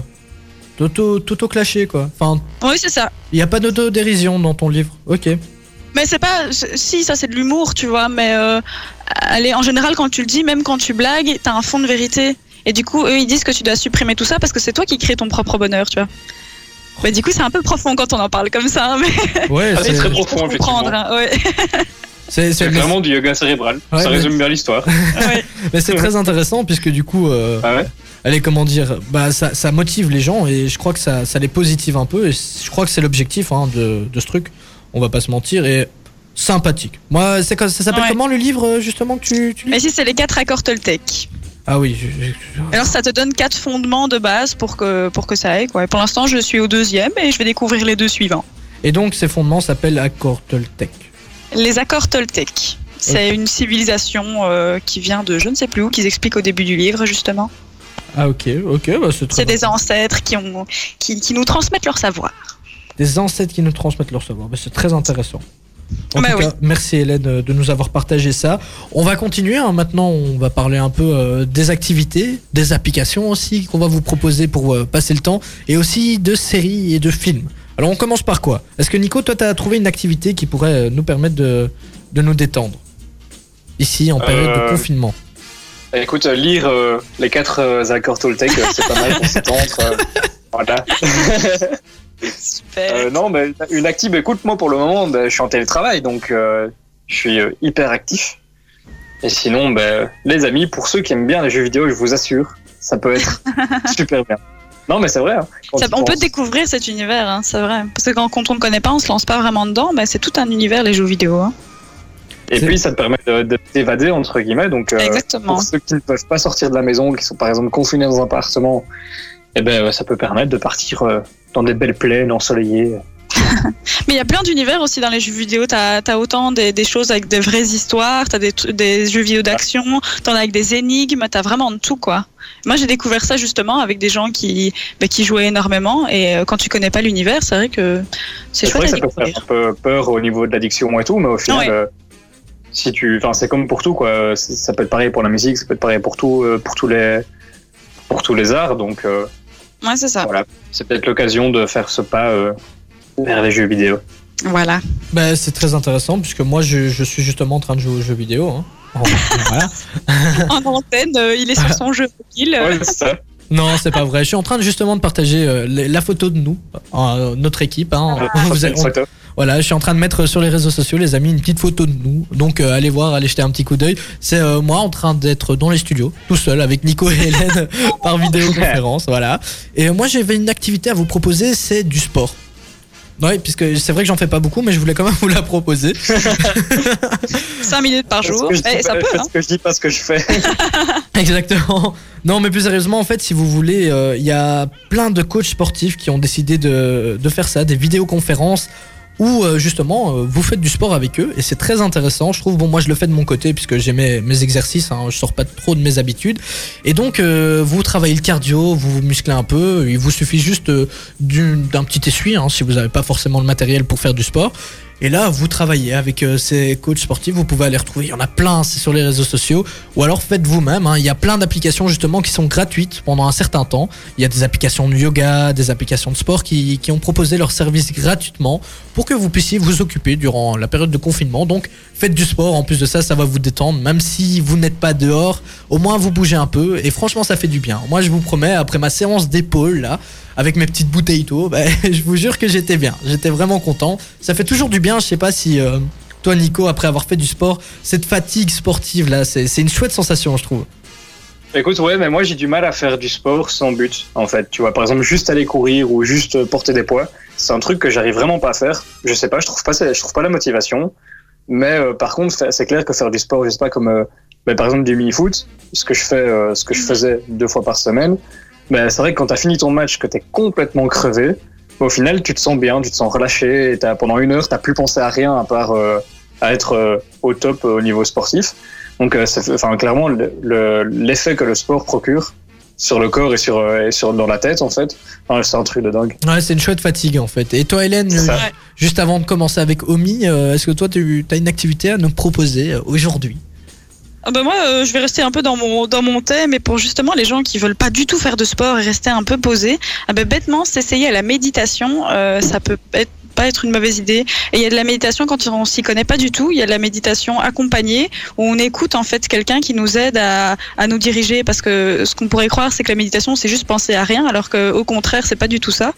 t'auto t'auto clasher quoi enfin Oui c'est ça. il y a pas d'auto-dérision dans ton livre ok Mais c'est pas, si ça c'est de l'humour, tu vois. Mais euh, allez, en général quand tu le dis, même quand tu blagues, t'as un fond de vérité. Et du coup, eux ils disent que tu dois supprimer tout ça parce que c'est toi qui crée ton propre bonheur, tu vois. Bah, du coup, c'est un peu profond quand on en parle comme ça, mais ouais Ah, c'est très profond, comprendre. effectivement. hein, ouais. c'est- vraiment du yoga cérébral. Ouais, ça mais- résume bien l'histoire. mais c'est très intéressant puisque du coup euh, Ah ouais allez comment dire bah ça, ça motive les gens et je crois que ça, ça les positive un peu et je crois que c'est l'objectif hein, de, de ce truc on va pas se mentir et sympathique moi c'est ça s'appelle Ouais. comment le livre euh, justement que tu, tu lis? Mais si c'est les quatre accords Toltec. ah oui je- je- Alors ça te donne quatre fondements de base pour que pour que ça aille. Quoi. Et pour l'instant, je suis au deuxième et je vais découvrir les deux suivants. et donc ces fondements s'appellent accord Toltec Les accords Toltec. C'est une civilisation euh, qui vient de je ne sais plus où, qu'ils expliquent au début du livre justement. ah ok ok bah c'est très C'est des ancêtres qui ont qui, qui nous transmettent leur savoir. Des ancêtres qui nous transmettent leur savoir bah, c'est très intéressant en Bah tout oui. cas, merci Hélène euh, de nous avoir partagé ça. On va continuer. hein. Maintenant, on va parler un peu euh, des activités, des applications aussi qu'on va vous proposer pour euh, passer le temps, et aussi de séries et de films. Alors, on commence par quoi? Est-ce que Nico, toi, t'as trouvé une activité qui pourrait euh, nous permettre de, de nous détendre? Ici en période de confinement Écoute, lire euh, les quatre euh, accords Toltec, c'est pas mal pour s'étendre. euh, voilà. Super. Euh, non, mais une active, écoute, moi pour le moment, ben, je suis en télétravail, donc euh, je suis euh, hyper actif. Et sinon, ben, les amis, pour ceux qui aiment bien les jeux vidéo, je vous assure, ça peut être super bien. Non, mais c'est vrai. hein, Ça- on peut découvrir cet univers, hein, c'est vrai. Parce que quand, quand on ne connaît pas, on se lance pas vraiment dedans. Mais c'est tout un univers les jeux vidéo. hein. Et puis, ça te permet de, t'évader, entre guillemets. Donc, euh, Exactement. pour ceux qui ne peuvent pas sortir de la maison, qui sont par exemple confinés dans un appartement, eh ben, ça peut permettre de partir euh, dans des belles plaines ensoleillées. Mais il y a plein d'univers aussi dans les jeux vidéo. T'as as autant des, des choses avec des vraies histoires, t'as des, tru- des jeux vidéo d'action, t'en as avec des énigmes, t'as vraiment de tout quoi. Moi j'ai découvert ça justement avec des gens qui, bah, qui jouaient énormément et euh, quand tu connais pas l'univers, c'est vrai que c'est vrai chouette que à ça peut faire un peu peur au niveau de l'addiction et tout, mais au final, Ouais. euh, si tu, enfin, c'est comme pour tout, quoi. Ça peut être pareil pour la musique, ça peut être pareil pour tout, euh, pour tous les, pour tous les arts. Donc, euh, Ouais, c'est ça. voilà, c'est peut-être l'occasion de faire ce pas euh, vers les jeux vidéo. Voilà. Bah, c'est très intéressant puisque moi, je, je suis justement en train de jouer aux jeux vidéo. hein. Oh, voilà. en antenne, euh, il est sur son jeu mobile. Ouais, c'est ça. Non, c'est pas vrai. Je suis en train de, justement de partager euh, la photo de nous, euh, notre équipe. hein. Ah, Vous avez-. Voilà, je suis en train de mettre sur les réseaux sociaux, les amis, une petite photo de nous. Donc euh, allez voir, allez jeter un petit coup d'œil. C'est euh, moi en train d'être dans les studios, tout seul, avec Nico et Hélène par vidéoconférence. Voilà. Et moi j'avais une activité à vous proposer, c'est du sport. Ouais, puisque c'est vrai que j'en fais pas beaucoup, mais je voulais quand même vous la proposer. 5 minutes par jour. Je Eh, dis ça pas- peut, je hein. ce que je dis pas ce que je fais. Exactement. Non, mais plus sérieusement, en fait, si vous voulez, euh, il y a plein de coachs sportifs qui ont décidé de, de faire ça, des vidéoconférences où euh, justement euh, vous faites du sport avec eux et c'est très intéressant. Je trouve, bon, moi je le fais de mon côté puisque j'ai mes, exercices, hein, je sors pas trop de mes habitudes. Et donc, euh, vous travaillez le cardio, vous vous musclez un peu. Il vous suffit juste euh, d'un petit essuie hein, si vous n'avez pas forcément le matériel pour faire du sport. Et là, vous travaillez avec euh, ces coachs sportifs, vous pouvez aller retrouver, il y en a plein, c'est sur les réseaux sociaux, ou alors faites vous-même, hein. il y a plein d'applications justement qui sont gratuites pendant un certain temps. Il y a des applications de yoga, des applications de sport qui, qui ont proposé leurs services gratuitement pour que vous puissiez vous occuper durant la période de confinement. Donc faites du sport, en plus de ça, ça va vous détendre, même si vous n'êtes pas dehors, au moins vous bougez un peu, et franchement ça fait du bien. Moi je vous promets, après ma séance d'épaule là, avec mes petites bouteilles d'eau, bah, je vous jure que j'étais bien, j'étais vraiment content. Ça fait toujours du bien, je sais pas si euh, toi Nico, après avoir fait du sport, cette fatigue sportive là, c'est une chouette sensation je trouve. Écoute, ouais, mais moi j'ai du mal à faire du sport sans but, en fait. Tu vois, par exemple, juste aller courir ou juste porter des poids, c'est un truc que j'arrive vraiment pas à faire. Je sais pas, je trouve pas, je trouve pas la motivation. Mais euh, par contre, c'est clair que faire du sport, je sais pas, comme euh, ben, par exemple du mini-foot, ce ce que je faisais deux fois par semaine, ben, c'est vrai que quand t'as fini ton match, que t'es complètement crevé, au final, tu te sens bien, tu te sens relâché, et t'as, pendant une heure, t'as plus pensé à rien à part euh, à être euh, au top euh, au niveau sportif. Donc, euh, c'est- enfin, clairement, le- le- l'effet que le sport procure sur le corps et sur, euh, et sur dans la tête, en fait, enfin, c'est un truc de dingue. Ouais, c'est une chouette fatigue en fait. Et toi Hélène, ça. euh, juste avant de commencer avec Omi, euh, est-ce que toi tu as une activité à nous proposer euh, aujourd'hui? Ah bah moi, euh, je vais rester un peu dans mon dans mon thème, et pour justement les gens qui veulent pas du tout faire de sport et rester un peu posés, ah bah bêtement, s'essayer à la méditation, euh, ça peut être pas être une mauvaise idée. Et il y a de la méditation quand on s'y connaît pas du tout. Il y a de la méditation accompagnée où on écoute en fait quelqu'un qui nous aide à, à nous diriger parce que ce qu'on pourrait croire c'est que la méditation c'est juste penser à rien alors que au contraire c'est pas du tout ça.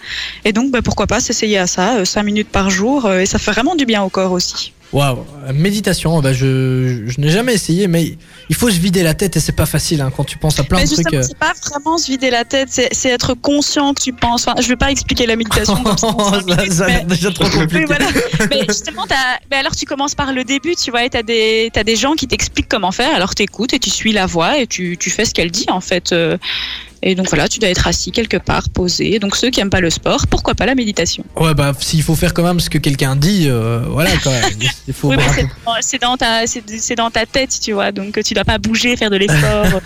Et donc bah, pourquoi pas s'essayer à ça, euh, cinq minutes par jour euh, et ça fait vraiment du bien au corps aussi. Waouh, méditation, bah je, je n'ai jamais essayé, mais il faut se vider la tête et c'est pas facile hein, quand tu penses à plein Mais de trucs. c'est pas vraiment se vider la tête, c'est être conscient que tu penses. Enfin, je vais pas expliquer la méditation comme ça. minutes, ça mais- déjà trop compliqué. Voilà. Mais justement, mais alors tu commences par le début, tu vois, et t'as des, t'as des gens qui t'expliquent comment faire, alors t'écoutes et tu suis la voix et tu, tu fais ce qu'elle dit, en fait. euh. Et donc voilà, tu dois être assis quelque part, posé. Donc ceux qui aiment pas le sport, pourquoi pas la méditation? Ouais, bah s'il faut faire quand même ce que quelqu'un dit, euh, voilà quand même. Il faut Oui, c'est dans- ta, dans tête, tu vois, donc tu dois pas bouger, faire de l'effort.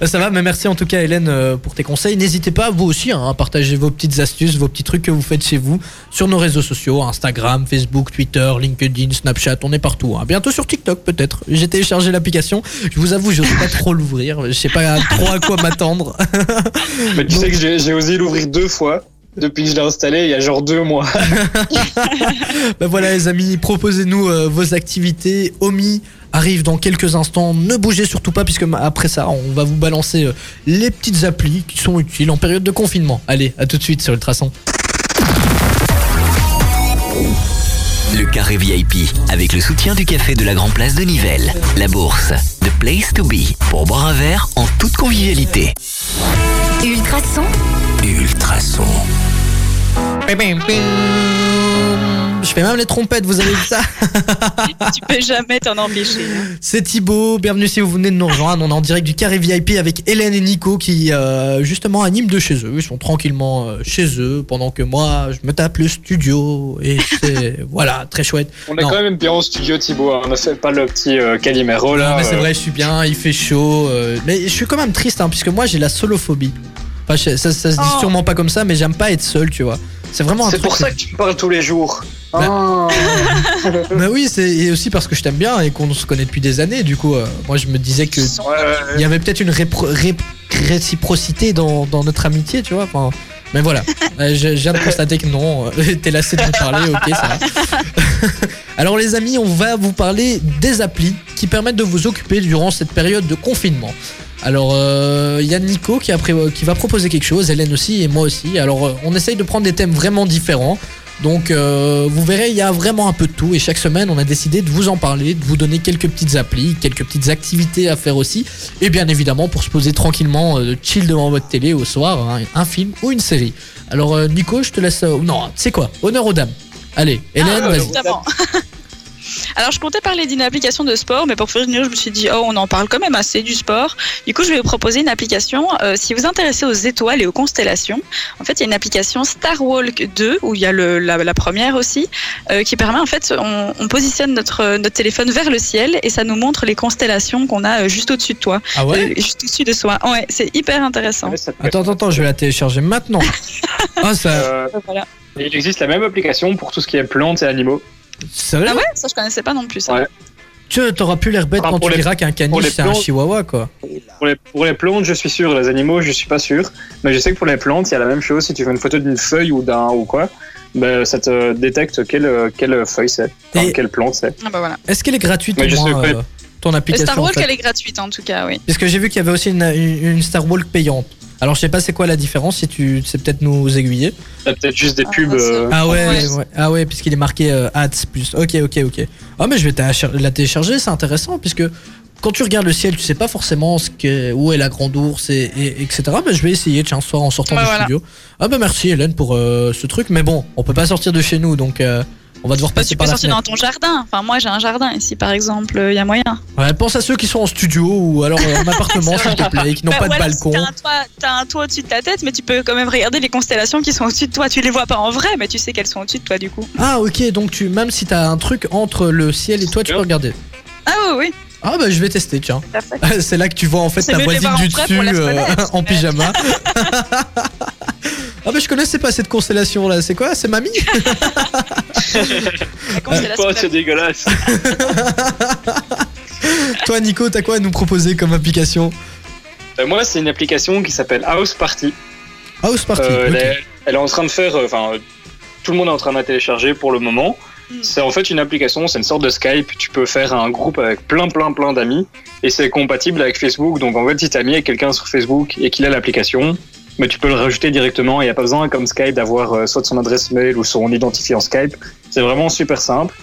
Euh, Ça va, mais merci en tout cas Hélène euh, pour tes conseils. N'hésitez pas vous aussi hein, à partager vos petites astuces, vos petits trucs que vous faites chez vous sur nos réseaux sociaux, Instagram, Facebook, Twitter, LinkedIn, Snapchat, on est partout. hein. Bientôt sur TikTok peut-être. J'ai téléchargé l'application. Je vous avoue, je sais pas trop l'ouvrir. Je sais pas trop à quoi m'attendre. Mais tu sais que j'ai osé l'ouvrir deux fois depuis que je l'ai installé il y a genre deux mois. Ben voilà les amis, proposez-nous euh, vos activités. Omi arrive dans quelques instants. Ne bougez surtout pas puisque après ça, on va vous balancer euh, les petites applis qui sont utiles en période de confinement. Allez, à tout de suite sur Ultrason. Carré VIP, avec le soutien du café de la Grand Place de Nivelles. La bourse, The Place to Be, pour boire un verre en toute convivialité. Ultrason, Ultrason. Je fais même les trompettes, vous avez vu ça tu peux jamais t'en empêcher. hein. C'est Thibaut, bienvenue si vous venez de nous rejoindre. On est en direct du carré VIP avec Hélène et Nico qui euh, justement animent de chez eux. Ils sont tranquillement euh, chez eux pendant que moi je me tape le studio et c'est voilà très chouette. On est Non. quand même bien au studio Thibaut, hein. on ne fait pas le petit euh, Calimero là. Non, mais c'est euh. vrai, je suis bien, il fait chaud. euh, mais je suis quand même triste, hein, puisque moi j'ai la solophobie. Enfin, ça, ça se dit Oh. sûrement pas comme ça, mais j'aime pas être seul, tu vois. C'est vraiment un C'est pour ça que tu me parles tous les jours. Bah. Ah. Bah oui, c'est aussi parce que je t'aime bien et qu'on se connaît depuis des années. Du coup, euh, moi je me disais que ouais, il y avait peut-être une répro- ré- réciprocité dans, dans notre amitié, tu vois. Enfin, mais voilà, Euh, je, je viens de constater que non. euh, T'es lassé de me parler, ok, ça va. Alors les amis, on va vous parler des applis qui permettent de vous occuper durant cette période de confinement. Alors euh, il y a Nico qui, a pré- qui va proposer quelque chose, Hélène aussi et moi aussi. Alors euh, on essaye de prendre des thèmes vraiment différents. Donc euh, vous verrez, il y a vraiment un peu de tout et chaque semaine on a décidé de vous en parler, de vous donner quelques petites applis, quelques petites activités à faire aussi et bien évidemment pour se poser tranquillement, euh, chill devant votre télé au soir, hein, un film ou une série. Alors euh, Nico, je te laisse... euh, non, sais quoi? Honneur aux dames. Allez, Hélène, Ah, vas-y. Alors, je comptais parler d'une application de sport, mais pour finir, je me suis dit, oh, on en parle quand même assez du sport. Du coup, je vais vous proposer une application. euh, si vous vous intéressez aux étoiles et aux constellations, en fait, il y a une application Starwalk 2, où il y a le, la, la première aussi, euh, qui permet, en fait, on, on positionne notre, notre téléphone vers le ciel et ça nous montre les constellations qu'on a euh, juste au-dessus de toi, Ah ouais euh, juste au-dessus de soi. Ouais, c'est hyper intéressant. ouais. Attends, attends, attends, je vais la télécharger maintenant. Ah, ça. Euh, Voilà. il existe la même application pour tout ce qui est plantes et animaux. Ah ouais, ça je connaissais pas non plus. Ça. Ouais. Tu t'auras plus l'air bête Ah, quand pour tu les- diras qu'un pour caniche les c'est un plantes. chihuahua quoi. Pour les, pour les plantes, je suis sûr. Les animaux, je suis pas sûr. Mais je sais que pour les plantes, il y a la même chose. Si tu fais une photo d'une feuille ou d'un ou quoi, ben, ça te détecte quelle, quelle feuille c'est, enfin, Et- quelle plante c'est. Ah bah voilà. Est-ce qu'elle est gratuite Mais au je sais moins pas. euh, ton application Star en Walk, fait elle est gratuite en tout cas, oui. Parce que j'ai vu qu'il y avait aussi une, Star Walk payante. Alors je sais pas c'est quoi la différence si tu sais peut-être nous aiguiller. T'as peut-être juste des Ah, pubs. c'est- euh, Ah ouais, Ouais. ouais. ah ouais puisqu'il est marqué euh, ads plus. Ok ok ok. Ah mais je vais la télécharger c'est intéressant puisque quand tu regardes le ciel tu sais pas forcément ce que, où est la grande ours et, et- etc. Mais je vais essayer tiens ce soir en sortant Bah, du voilà. studio. Ah bah merci Hélène pour euh, ce truc mais bon on peut pas sortir de chez nous donc euh, on va devoir passer tu peux par la sortir fenêtre. dans ton jardin. Enfin, moi j'ai un jardin ici par exemple, il y a moyen. Ouais, pense à ceux qui sont en studio ou alors en appartement s'il te plaît qui n'ont Bah, pas de balcon. Si t'as un toit, t'as un toit au-dessus de ta tête, mais tu peux quand même regarder les constellations qui sont au-dessus de toi. Tu les vois pas en vrai, mais tu sais qu'elles sont au-dessus de toi du coup. Ah ok donc tu même si t'as un truc entre le ciel et toi tu peux regarder. Ah oui, oui. Ah bah je vais tester tiens. C'est là que tu vois en fait ta voisine du dessus euh, en pyjama. ah bah je connaissais pas cette constellation là, c'est quoi? C'est mamie? Oh, c'est dégueulasse. Toi Nico, t'as quoi à nous proposer comme application? Euh, moi, c'est une application qui s'appelle House Party. House Party. Euh, elle, est, elle est en train de faire, enfin, euh, tout le monde est en train de la télécharger pour le moment. Mm. C'est en fait une application, c'est une sorte de Skype. Tu peux faire un groupe avec plein, plein, plein d'amis et c'est compatible avec Facebook. Donc en fait, si t'es ami avec quelqu'un sur Facebook et qu'il a l'application, mais tu peux le rajouter directement. Il n'y a pas besoin, comme Skype, d'avoir euh, soit son adresse mail ou son identifiant Skype. C'est vraiment super simple.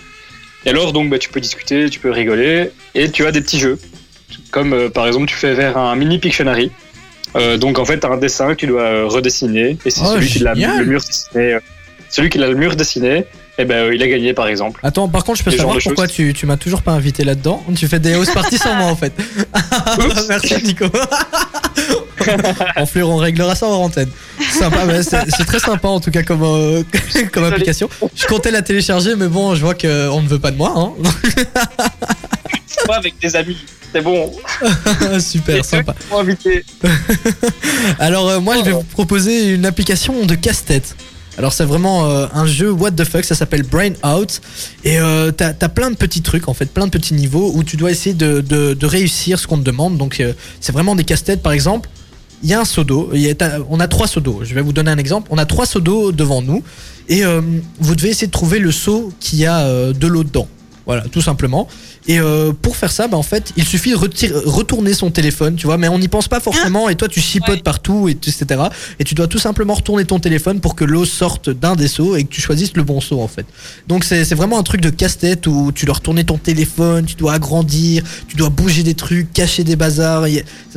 Et alors, donc, bah, tu peux discuter, tu peux rigoler et tu as des petits jeux. Comme euh, par exemple, tu fais vers un mini Pictionary. Euh, donc en fait, tu as un dessin que tu dois redessiner et c'est Oh, celui qui l'a le mur dessiné. euh, celui qui a le mur dessiné, et ben euh, il a gagné par exemple. Attends, par contre, je peux Les savoir pourquoi tu, tu m'as toujours pas invité là-dedans Tu fais des house parties sans moi en fait. Merci Nico. Enflure, on réglera ça en antenne. Sympa, c'est très sympa en tout cas comme, euh, comme application. Je comptais la télécharger, mais bon, je vois qu'on ne veut pas de moi. Hein. Pas avec des amis, c'est bon. Super, sympa. Alors euh, moi je vais vous proposer une application de casse-tête. Alors c'est vraiment euh, un jeu what the fuck, ça s'appelle Brain Out et euh, t'as as plein de petits trucs en fait, plein de petits niveaux où tu dois essayer de, de- réussir ce qu'on te demande. Donc euh, c'est vraiment des casse-têtes par exemple. Il y a un seau d'eau, on a trois seaux d'eau. Je vais vous donner un exemple. On a trois seaux d'eau devant nous et vous devez essayer de trouver le seau qui a de l'eau dedans. Voilà, tout simplement. Et euh, pour faire ça, bah, en fait, il suffit de retirer- retourner son téléphone, tu vois, mais on n'y pense pas forcément, et toi tu chipotes Ouais. partout, et, etc. Et tu dois tout simplement retourner ton téléphone pour que l'eau sorte d'un des seaux et que tu choisisses le bon seau, en fait. Donc c'est vraiment un truc de casse-tête où tu dois retourner ton téléphone, tu dois agrandir, tu dois bouger des trucs, cacher des bazars.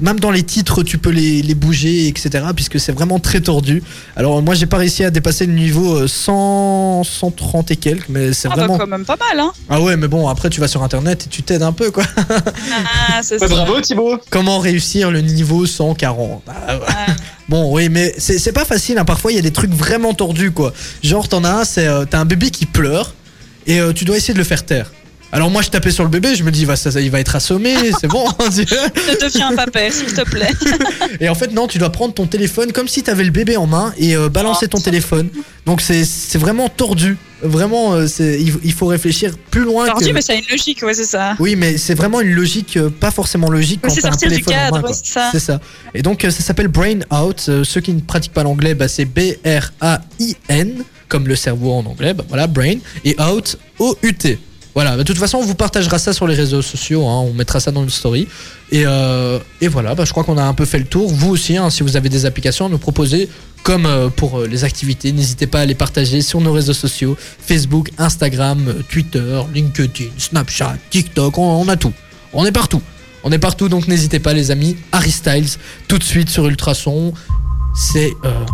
Même dans les titres, tu peux les, les bouger, etc. Puisque c'est vraiment très tordu. Alors moi, j'ai pas réussi à dépasser le niveau euh, 100, 130 et quelques, mais c'est Ah bah vraiment. quand même pas mal, hein. Ah ouais, mais bon, après tu vas sur internet et tu t'aides un peu quoi. Ah, c'est bravo Thibaut. Comment réussir le niveau 140 Ah, ouais. Bon, oui, mais c'est pas facile. hein. Parfois, il y a des trucs vraiment tordus quoi. Genre, t'en as un, c'est euh, t'as un bébé qui pleure et euh, tu dois essayer de le faire taire. Alors moi je tapais sur le bébé, je me dis va, ça, ça, il va être assommé, c'est bon. tu. Ne deviens pas père, s'il te plaît. et en fait non, tu dois prendre ton téléphone comme si t'avais le bébé en main et euh, balancer ton téléphone. Donc c'est c'est vraiment tordu. Vraiment, euh, c'est il, il faut réfléchir plus loin Tordu, que. mais ça a une logique, ouais, c'est ça. Oui, mais c'est vraiment une logique euh, pas forcément logique quand c'est t'as un sortir du téléphone en cadre, main. quoi. ouais, c'est ça. C'est ça. Et donc euh, ça s'appelle Brain Out. Euh, ceux qui ne pratiquent pas l'anglais, bah, c'est B-R-A-I-N, comme le cerveau en anglais. Bah, voilà, Brain. Et Out, O-U-T. Voilà, de toute façon, on vous partagera ça sur les réseaux sociaux, hein, on mettra ça dans une story. Et, euh, voilà, bah, je crois qu'on a un peu fait le tour. Vous aussi, hein, si vous avez des applications à nous proposer, comme euh, pour euh, les activités, n'hésitez pas à les partager sur nos réseaux sociaux Facebook, Instagram, Twitter, LinkedIn, Snapchat, TikTok, on, on a tout. On est partout. On est partout, donc n'hésitez pas, les amis. Harry Styles, tout de suite sur Ultrason. C'est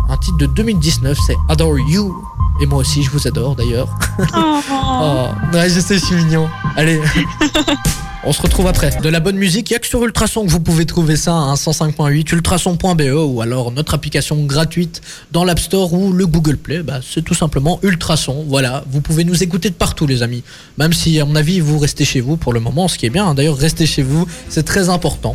un titre de 2019, c'est Adore You. Et moi aussi, je vous adore d'ailleurs. Oh. Oh, ouais, je sais, je suis mignon. Allez. On se retrouve après. De la bonne musique, il y a que sur Ultrason que vous pouvez trouver ça, hein, 105.8, ultrason.be ou alors notre application gratuite dans l'App Store ou le Google Play. Bah, c'est tout simplement Ultrason. Voilà, vous pouvez nous écouter de partout, les amis. Même si, à mon avis, vous restez chez vous pour le moment, ce qui est bien. hein. D'ailleurs, restez chez vous, c'est très important.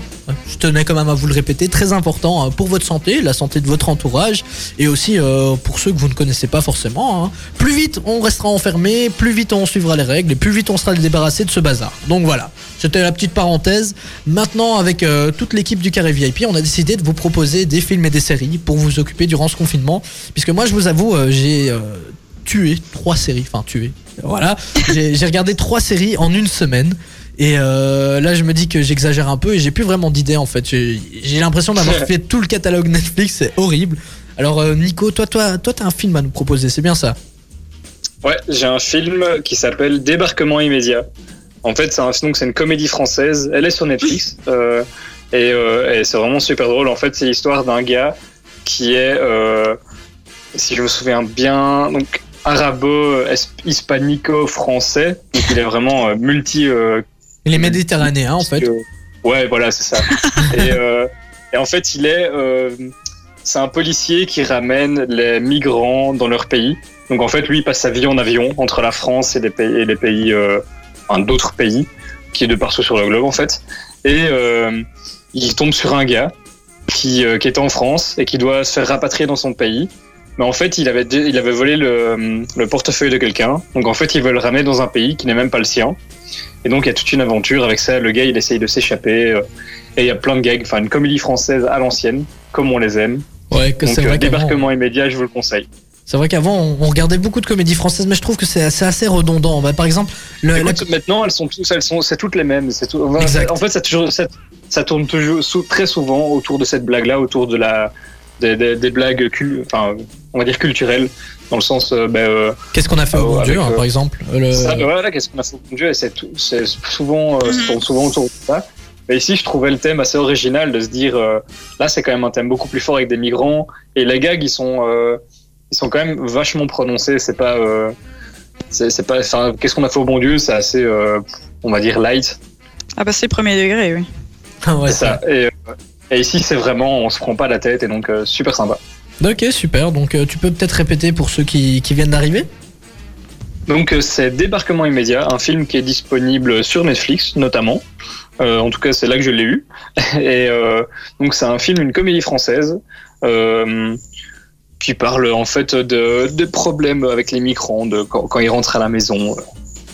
Je tenais quand même à vous le répéter, très important hein, pour votre santé, la santé de votre entourage et aussi euh, pour ceux que vous ne connaissez pas forcément. hein. Plus vite on restera enfermé, plus vite on suivra les règles et plus vite on sera débarrassé de ce bazar. Donc voilà, c'était la petite parenthèse. Maintenant, avec euh, toute l'équipe du Carré VIP, on a décidé de vous proposer des films et des séries pour vous occuper durant ce confinement. Puisque moi, je vous avoue, euh, j'ai euh, tué trois séries, enfin tué. Voilà, j'ai regardé trois séries en une semaine. Et euh, là, je me dis que j'exagère un peu et j'ai plus vraiment d'idées en fait. J'ai j'ai l'impression d'avoir fait tout le catalogue Netflix, c'est horrible. Alors, euh, Nico, toi, toi, toi, t'as un film à nous proposer, c'est bien ça Ouais, j'ai un film qui s'appelle Débarquement immédiat. En fait, c'est un- donc c'est une comédie française. Elle est sur Netflix euh, et, euh, et c'est vraiment super drôle. En fait, c'est l'histoire d'un gars qui est, euh, si je me souviens bien, donc arabo-hispanico-français. Donc il est vraiment euh, multi. euh, Il est méditerranéen en fait. Ouais, voilà, c'est ça. et, euh, et en fait, il est, euh, c'est un policier qui ramène les migrants dans leur pays. Donc en fait, lui, il passe sa vie en avion entre la France et les pays, et les pays, euh, enfin, d'autres pays, qui est de partout sur le globe en fait. Et euh, il tombe sur un gars qui, euh, qui était en France et qui doit se faire rapatrier dans son pays. Mais en fait, il avait, il avait volé le, le portefeuille de quelqu'un. Donc en fait, il veut le ramener dans un pays qui n'est même pas le sien. Et donc, il y a toute une aventure avec ça. Le gars, il essaye de s'échapper. euh, et il y a plein de gags. Enfin, une comédie française à l'ancienne, comme on les aime. Ouais, que Donc, euh, vrai débarquement immédiat, je vous le conseille. C'est vrai qu'avant, on on regardait beaucoup de comédies françaises, mais je trouve que c'est assez, assez redondant. Bah, par exemple, le, la- Écoute, maintenant, elles sont tous, elles sont, c'est toutes les mêmes. C'est tout, Exact. En fait, ça, toujours, ça, ça tourne toujours très souvent autour de cette blague-là, autour de la, des, des- des blagues, cul- enfin, on va dire culturelles, dans le sens, euh, ben, euh, qu'est-ce qu'on a fait au euh, bon avec, Dieu, hein, euh, par exemple le- Ça, voilà, qu'est-ce qu'on a fait au bon Dieu, et c'est tout- c'est souvent, euh, ça tourne souvent autour de ça. Mais ici, je trouvais le thème assez original de se dire, euh, là, c'est quand même un thème beaucoup plus fort avec des migrants, et les gags, ils sont, euh, ils sont quand même vachement prononcés. C'est pas, euh, c'est pas, qu'est-ce qu'on a fait au bon Dieu, c'est assez, euh, on va dire light. Ah bah c'est premier degré, oui. Ah ouais, c'est ça. Et, euh, et ici, c'est vraiment, on se prend pas la tête, et donc euh, super sympa. Ok, super. Donc, euh, tu peux peut-être répéter pour ceux qui, qui viennent d'arriver Donc c'est Débarquement immédiat, un film qui est disponible sur Netflix notamment. Euh, en tout cas, c'est là que je l'ai eu. Et euh, donc c'est un film, une comédie française euh, qui parle en fait de, de problèmes avec les migrants, de quand, quand ils rentrent à la maison, euh,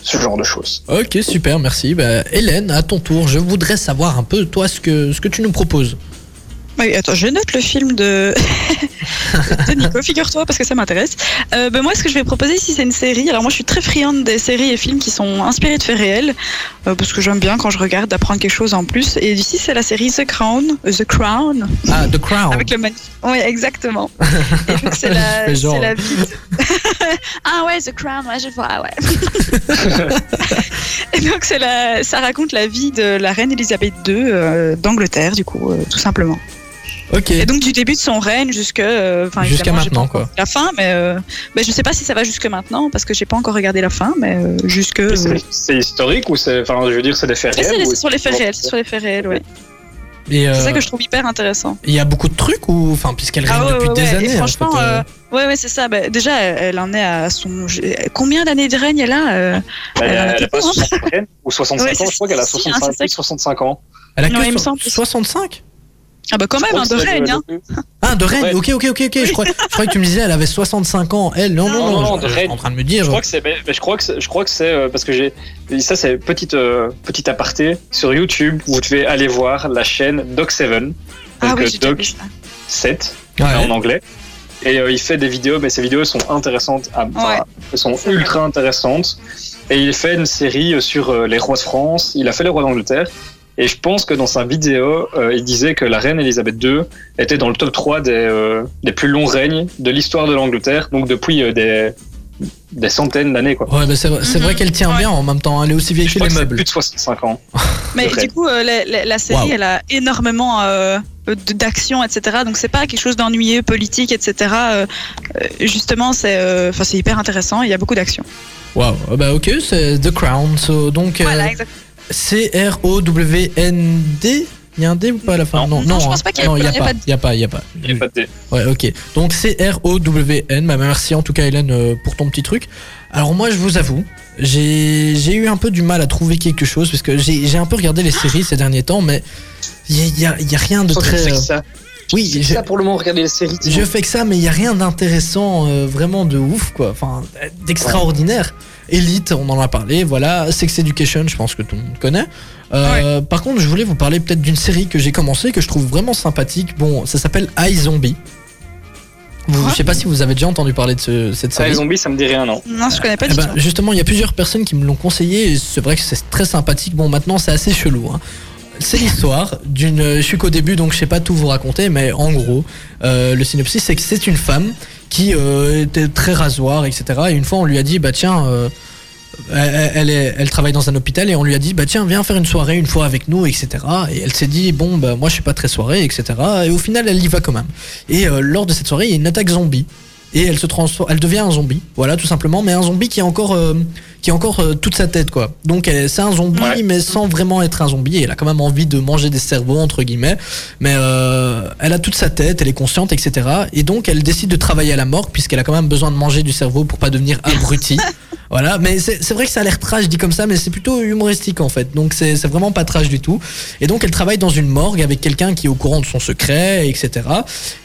ce genre de choses. Ok, super, merci. Bah, Hélène, à ton tour, je voudrais savoir un peu, toi, ce que, ce que tu nous proposes. Oui, attends, je note le film de Nico, figure-toi, parce que ça m'intéresse. Euh, ben moi, ce que je vais proposer ici, c'est une série. Alors, moi, je suis très friande des séries et films qui sont inspirés de faits réels, euh, parce que j'aime bien quand je regarde d'apprendre quelque chose en plus. Et ici, c'est la série The Crown. euh, The Crown. Ah, The Crown. Avec le. Oui, exactement. C'est la, la vie. de- ah ouais, The Crown, ouais, je vois, ouais. Et donc, la, ça raconte la vie de la reine Elisabeth II euh, d'Angleterre, du coup, tout simplement. Ok. Et donc du début de son règne jusque, euh, Jusqu'à évidemment, j'ai maintenant, quoi. La fin, mais euh, ben, je sais pas si ça va jusque maintenant parce que j'ai pas encore regardé la fin, mais euh, jusque. Euh, C'est c'est historique ou c'est, enfin, je veux dire, c'est des faits c'est réels ou sur les faits réels, c'est sur les faits réels, ouais. Euh, C'est ça que je trouve hyper intéressant. Il y a beaucoup de trucs ou, enfin, puisqu'elle règne Ah ouais, depuis ouais, des ouais. années. Et en franchement, fait, euh, euh, ouais, ouais, c'est ça. Ben, déjà, elle, en est à son. Combien d'années de règne elle a euh, Elle, a elle a pas beaucoup, hein. 65 ans ou 65 Ouais, ans, je crois qu'elle a si, si, 65, hein, c'est ça. 65 ans. Elle a que Non, il me so- semble. 65 Ah bah quand Je même, un de règne. le- Hein. Ah, de règne, Ouais. ok, ok, ok, ok. Je, crois, je croyais que tu me disais elle avait 65 ans. Elle, non, non, Non, non. non, je- suis en train de me dire. Je crois que c'est, mais- mais je crois que c'est, je crois que c'est euh, parce que j'ai, ça c'est petite euh, petite aparté sur YouTube. Vous devez aller voir la chaîne Doc7, Ah donc oui, euh, j'ai déjà vu Doc ça. 7 Ouais. en anglais. Et euh, il fait des vidéos, mais ces vidéos sont intéressantes, à, enfin, Ouais. elles sont ultra intéressantes. Et il fait une série euh, sur euh, les rois de France. Il a fait les rois d'Angleterre. Et je pense que dans sa vidéo, euh, il disait que la reine Elisabeth II était dans le top 3 des, euh, des plus longs règnes de l'histoire de l'Angleterre, donc depuis euh, des, des centaines d'années. Quoi. Ouais, bah, c'est vrai, Mhm. qu'elle tient Ouais. bien en même temps. Elle est aussi vieille Je que crois les que c'est meubles. plus de 65 ans. Mais du coup, euh, la, la- la série, elle a énormément euh, d'action, etc. Donc c'est pas quelque chose d'ennuyeux, politique, etc. Justement, c'est, euh, enfin, c'est hyper intéressant. Il y a beaucoup d'action. Waouh. Ah Bah, ok, c'est The Crown. So, donc, euh, Voilà, exact. C-R-O-W-N-D Il y a un D ou pas à la fin? Non, je pense hein. pas qu'il y ait- Non, il n'y a il y a pas. Il n'y a pas, il n'y a pas. Il n'y a pas de D. Ouais, ok. Donc C-R-O-W-N. Bah, merci en tout cas, Hélène, euh, pour ton petit truc. Alors, moi, je vous avoue, j'ai j'ai eu un peu du mal à trouver quelque chose parce que j'ai j'ai un peu regardé les séries ces derniers temps, mais il n'y a, y a- il y a rien de Je très. Oui, je- ça pour le moment, regarder les séries. je fais que ça, mais il y a rien d'intéressant, euh, vraiment de ouf, quoi. Enfin, d'extraordinaire. Elite, on en a parlé, voilà. Sex Education, je pense que tout le monde connaît. Euh, Par contre, je voulais vous parler peut-être d'une série que j'ai commencé, que je trouve vraiment sympathique. Bon, ça s'appelle iZombie. Vous- Je sais pas si vous avez déjà entendu parler de ce- cette Ah, série. les zombies, ça me dit rien, non. Non, je connais pas Eh du ben, tout. justement, il y a plusieurs personnes qui me l'ont conseillé et c'est vrai que c'est très sympathique. Bon, maintenant, c'est assez chelou. hein. C'est l'histoire d'une. Je suis qu'au début, donc je sais pas tout vous raconter, mais en gros, euh, le synopsis, c'est que c'est une femme qui euh, était très rasoir, etc. Et une fois, on lui a dit, bah tiens. euh, elle, elle travaille dans un hôpital et on lui a dit bah tiens viens faire une soirée une fois avec nous etc et elle s'est dit bon bah moi je suis pas très soirée etc et au final elle y va quand même et lors de cette soirée il y a une attaque zombie et elle se transforme, elle devient un zombie, voilà tout simplement, mais un zombie qui a encore, euh, qui a encore euh, toute sa tête quoi. Donc elle- c'est un zombie mais sans vraiment être un zombie. Et elle a quand même envie de manger des cerveaux entre guillemets, mais euh, elle a toute sa tête, elle est consciente, etc. Et donc elle décide de travailler à la morgue puisqu'elle a quand même besoin de manger du cerveau pour pas devenir abruti. Voilà, mais c'est vrai que ça a l'air trash dit comme ça, mais c'est plutôt humoristique en fait. Donc c'est vraiment pas trash du tout. Et donc elle travaille dans une morgue avec quelqu'un qui est au courant de son secret, etc.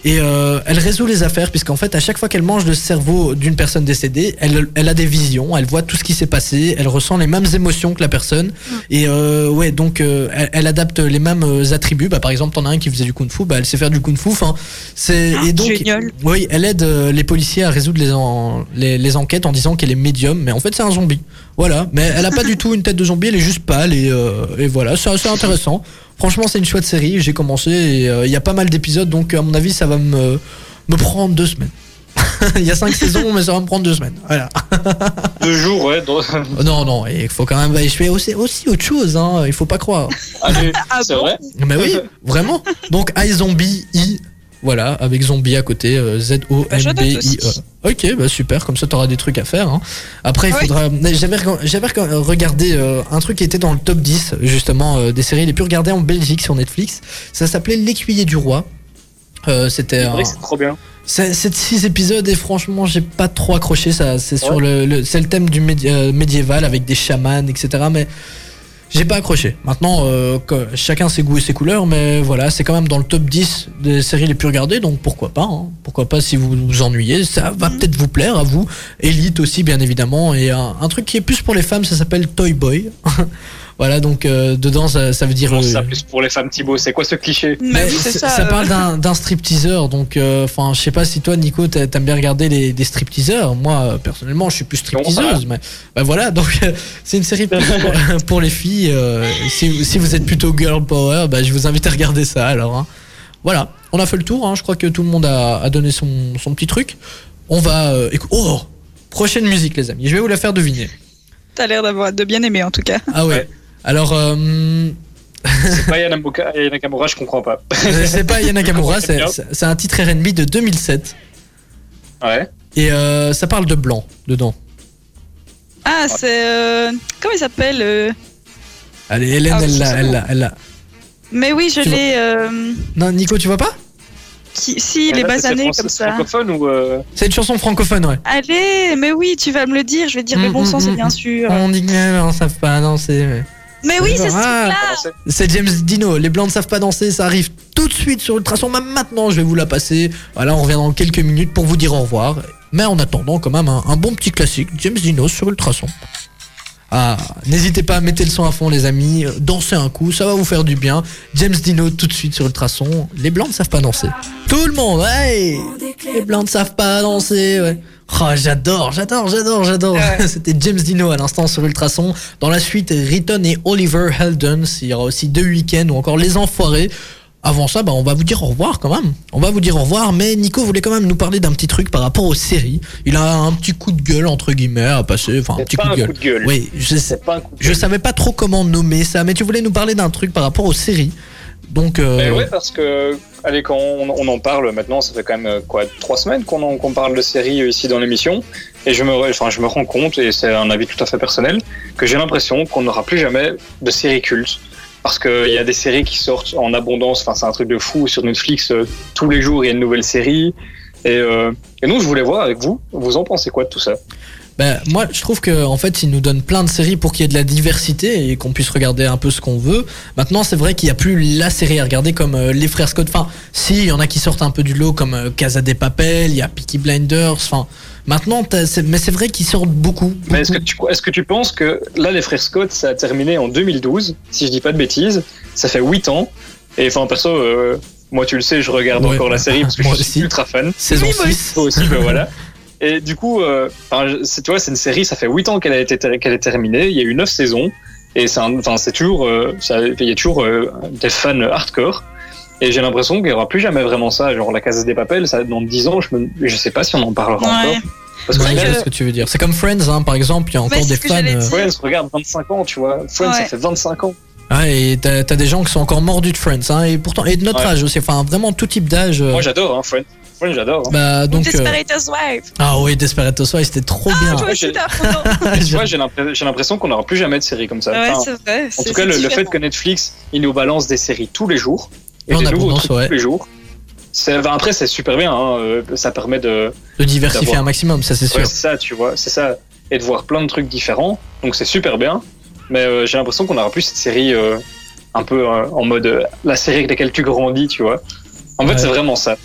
Et euh, elle résout les affaires puisqu'en fait à chaque fois qu'elle mange le cerveau d'une personne décédée, elle, elle a des visions, elle voit tout ce qui s'est passé, elle ressent les mêmes émotions que la personne. Et euh, ouais, donc euh, elle, elle adapte les mêmes euh, attributs. Bah, par exemple, t'en as un qui faisait du kung-fu, bah, elle sait faire du kung-fu. Enfin, c'est et donc génial. oui, elle aide euh, les policiers à résoudre les, en- les, les enquêtes en disant qu'elle est médium, mais en fait c'est un zombie. Voilà, mais elle a pas du tout une tête de zombie, elle est juste pâle et, euh, et voilà, c'est assez intéressant. Franchement, c'est une chouette série, j'ai commencé et euh, il y a pas mal d'épisodes, donc à mon avis ça va me, me prendre deux semaines. Il y a cinq saisons, mais ça va me prendre deux semaines. Voilà. Deux jours, ouais. dans- Oh Non, non, il faut quand même. Je fais aussi, aussi autre chose, hein, il faut pas croire. Ah c'est vrai. Mais oui, vraiment. Donc iZombie I, voilà, avec zombie à côté, euh, Z-O-M-B-I-E. Ok, bah super, comme ça t'auras des trucs à faire. hein. Après, il Oui. faudra. mais J'avais rega- j'avais rega- regardé euh, un truc qui était dans le top 10, justement, euh, des séries les plus regardées en Belgique sur Netflix. Ça s'appelait L'écuyer du roi. Euh, C'était C'est un. vrai que c'est trop bien. C'est c'est de 6 épisodes et franchement j'ai pas trop accroché ça. C'est sur Ouais. le, le- c'est le thème du médi- euh, médiéval avec des chamans etc. Mais j'ai pas accroché. Maintenant euh, que- chacun ses goûts et ses couleurs, mais voilà c'est quand même dans le top 10 des séries les plus regardées donc pourquoi pas. hein. Pourquoi pas si vous vous ennuyez, ça va peut-être vous plaire à vous. Elite aussi bien évidemment et un, un truc qui est plus pour les femmes ça s'appelle Toy Boy. voilà donc euh, dedans ça, ça veut dire Comment euh, ça plus pour les femmes Thibaut C'est quoi ce cliché Mais oui, c'est ça, ça. euh, parle d'un d'un stripteaseur, donc euh, enfin je sais pas si toi Nico t'a- t'aimes bien regarder les, des stripteaseurs. Moi euh, personnellement je suis plus stripteaseuse, mais bah, voilà donc euh, c'est une série pour, pour les filles. euh, si, si vous êtes plutôt girl power, bah, je vous invite à regarder ça alors. hein. Voilà, on a fait le tour. hein, je crois que tout le monde a, a donné son, son petit truc. On va euh, écou- oh prochaine musique les amis. Je vais vous la faire deviner. T'as l'air d'avoir de bien aimer en tout cas. Ah ouais. Alors euh, C'est pas Yana Nakamura, Yana Nakamura, je comprends pas. c'est pas Yana Nakamura, c'est c'est- c'est un titre R&B de 2007. Ouais. Et euh, ça parle de blanc dedans. Ah, c'est. euh, Comment il s'appelle euh, Allez, Hélène, Ah, elle c'est l'a, elle l'a, elle l'a. Mais oui, je l'ai. euh, Non, Nico, tu vois pas? Qui- Si, les Là, c'est basanés comme ça. francophone ou. euh, C'est une chanson francophone, ouais. Allez, mais oui, tu vas me le dire. Je vais dire le Mm, bon mm, sens, mm, c'est bien sûr. On dit que les blancs savent pas danser. Mais... Mais oui, c'est ce Ah. truc-là. C'est James Dino. Les blancs ne savent pas danser. Ça arrive tout de suite sur Ultrason. Même maintenant, je vais vous la passer. Voilà, on revient dans quelques minutes pour vous dire au revoir. Mais en attendant, quand même, un, un bon petit classique. James Dino sur Ultrason. Ah, n'hésitez pas à mettre le son à fond, les amis. Dansez un coup, ça va vous faire du bien. James Dino tout de suite sur Ultrason. Les blancs ne savent pas danser. Tout le monde, ouais. Les blancs ne savent pas danser, ouais. Oh, j'adore, j'adore, j'adore, j'adore. Ouais. C'était James Dino à l'instant sur Ultrason. Dans la suite, Riton et Oliver Heldens. Il y aura aussi deux week-ends ou encore Les Enfoirés. Avant ça, bah, on va vous dire au revoir quand même. On va vous dire au revoir, mais Nico voulait quand même nous parler d'un petit truc par rapport aux séries. Il a un petit coup de gueule entre guillemets à passer, enfin un petit coup de un gueule. coup de gueule. Oui, je sais. C'est pas un coup de Je savais pas trop comment nommer ça, mais tu voulais nous parler d'un truc par rapport aux séries. Donc, euh, Mais ouais, parce que, allez, quand on, en parle maintenant, ça fait quand même euh, quoi, trois semaines qu'on parle de séries euh, ici dans l'émission, et je me, enfin, je me rends compte, et c'est un avis tout à fait personnel, que j'ai l'impression qu'on n'aura plus jamais de séries cultes. Parce qu'il y a des séries qui sortent en abondance, enfin, c'est un truc de fou sur Netflix, tous les jours il y a une nouvelle série. Et, euh, et donc, je voulais voir avec vous, vous en pensez quoi de tout ça? Ben, moi, je trouve que en fait, ils nous donnent plein de séries pour qu'il y ait de la diversité et qu'on puisse regarder un peu ce qu'on veut. Maintenant, c'est vrai qu'il n'y a plus la série à regarder comme euh, les frères Scott. Enfin, si, il y en a qui sortent un peu du lot comme euh, Casa des Papel, il y a Peaky Blinders. Enfin, maintenant, mais c'est vrai qu'ils sortent beaucoup. Mais est-ce que, tu, est-ce que tu penses que là, les frères Scott, ça a terminé en 2012, si je dis pas de bêtises, ça fait 8 ans, et enfin, perso, euh, moi, tu le sais, je regarde Ouais. encore la série parce que je suis aussi. ultra fan. Saison Oui, moi 6. Toi aussi, ben voilà. Et du coup, euh, je- c'est, tu vois, c'est une série, ça fait 8 ans qu'elle a été ter- qu'elle est terminée, il y a eu 9 saisons, et c'est, enfin, c'est toujours, euh, ça- il y a toujours euh, des fans hardcore. Et j'ai l'impression qu'il n'y aura plus jamais vraiment ça. Genre la Casa des Papels, ça, dans 10 ans, je, me, je sais pas si on en parlera Ouais. encore. Parce Ouais, que je vois ce que tu veux dire. C'est comme Friends, hein, par exemple, il y a encore des fans. euh. Ouais, se regarde 25 ans, tu vois. Friends, ça Ouais. fait 25 ans. Ouais, et t'as t'as des gens qui sont encore mordus de Friends, hein, et pourtant, et de notre Ouais. âge aussi, enfin vraiment tout type d'âge. euh, Moi, j'adore, hein, Friends. Friends, j'adore. hein. bah, donc, euh, Desperate Housewives. ah oui, Desperate Housewives, c'était trop bien. Toi aussi. Tu vois, j'ai l'impression qu'on n'aura plus jamais de série comme ça. Ouais, Enfin, c'est vrai. en tout cas, le, le fait que Netflix, il nous balance des séries tous les jours, et En des nouveaux abondance, trucs ouais. tous les jours. Après, c'est super bien, hein, euh, ça permet de. De diversifier un maximum, ça c'est sûr. Ouais, c'est ça, tu vois, c'est ça. Et de voir plein de trucs différents, donc c'est super bien. Mais euh, j'ai l'impression qu'on n'aura plus cette série euh, un peu euh, en mode euh, la série avec laquelle tu grandis, tu vois. En fait, c'est vraiment ça.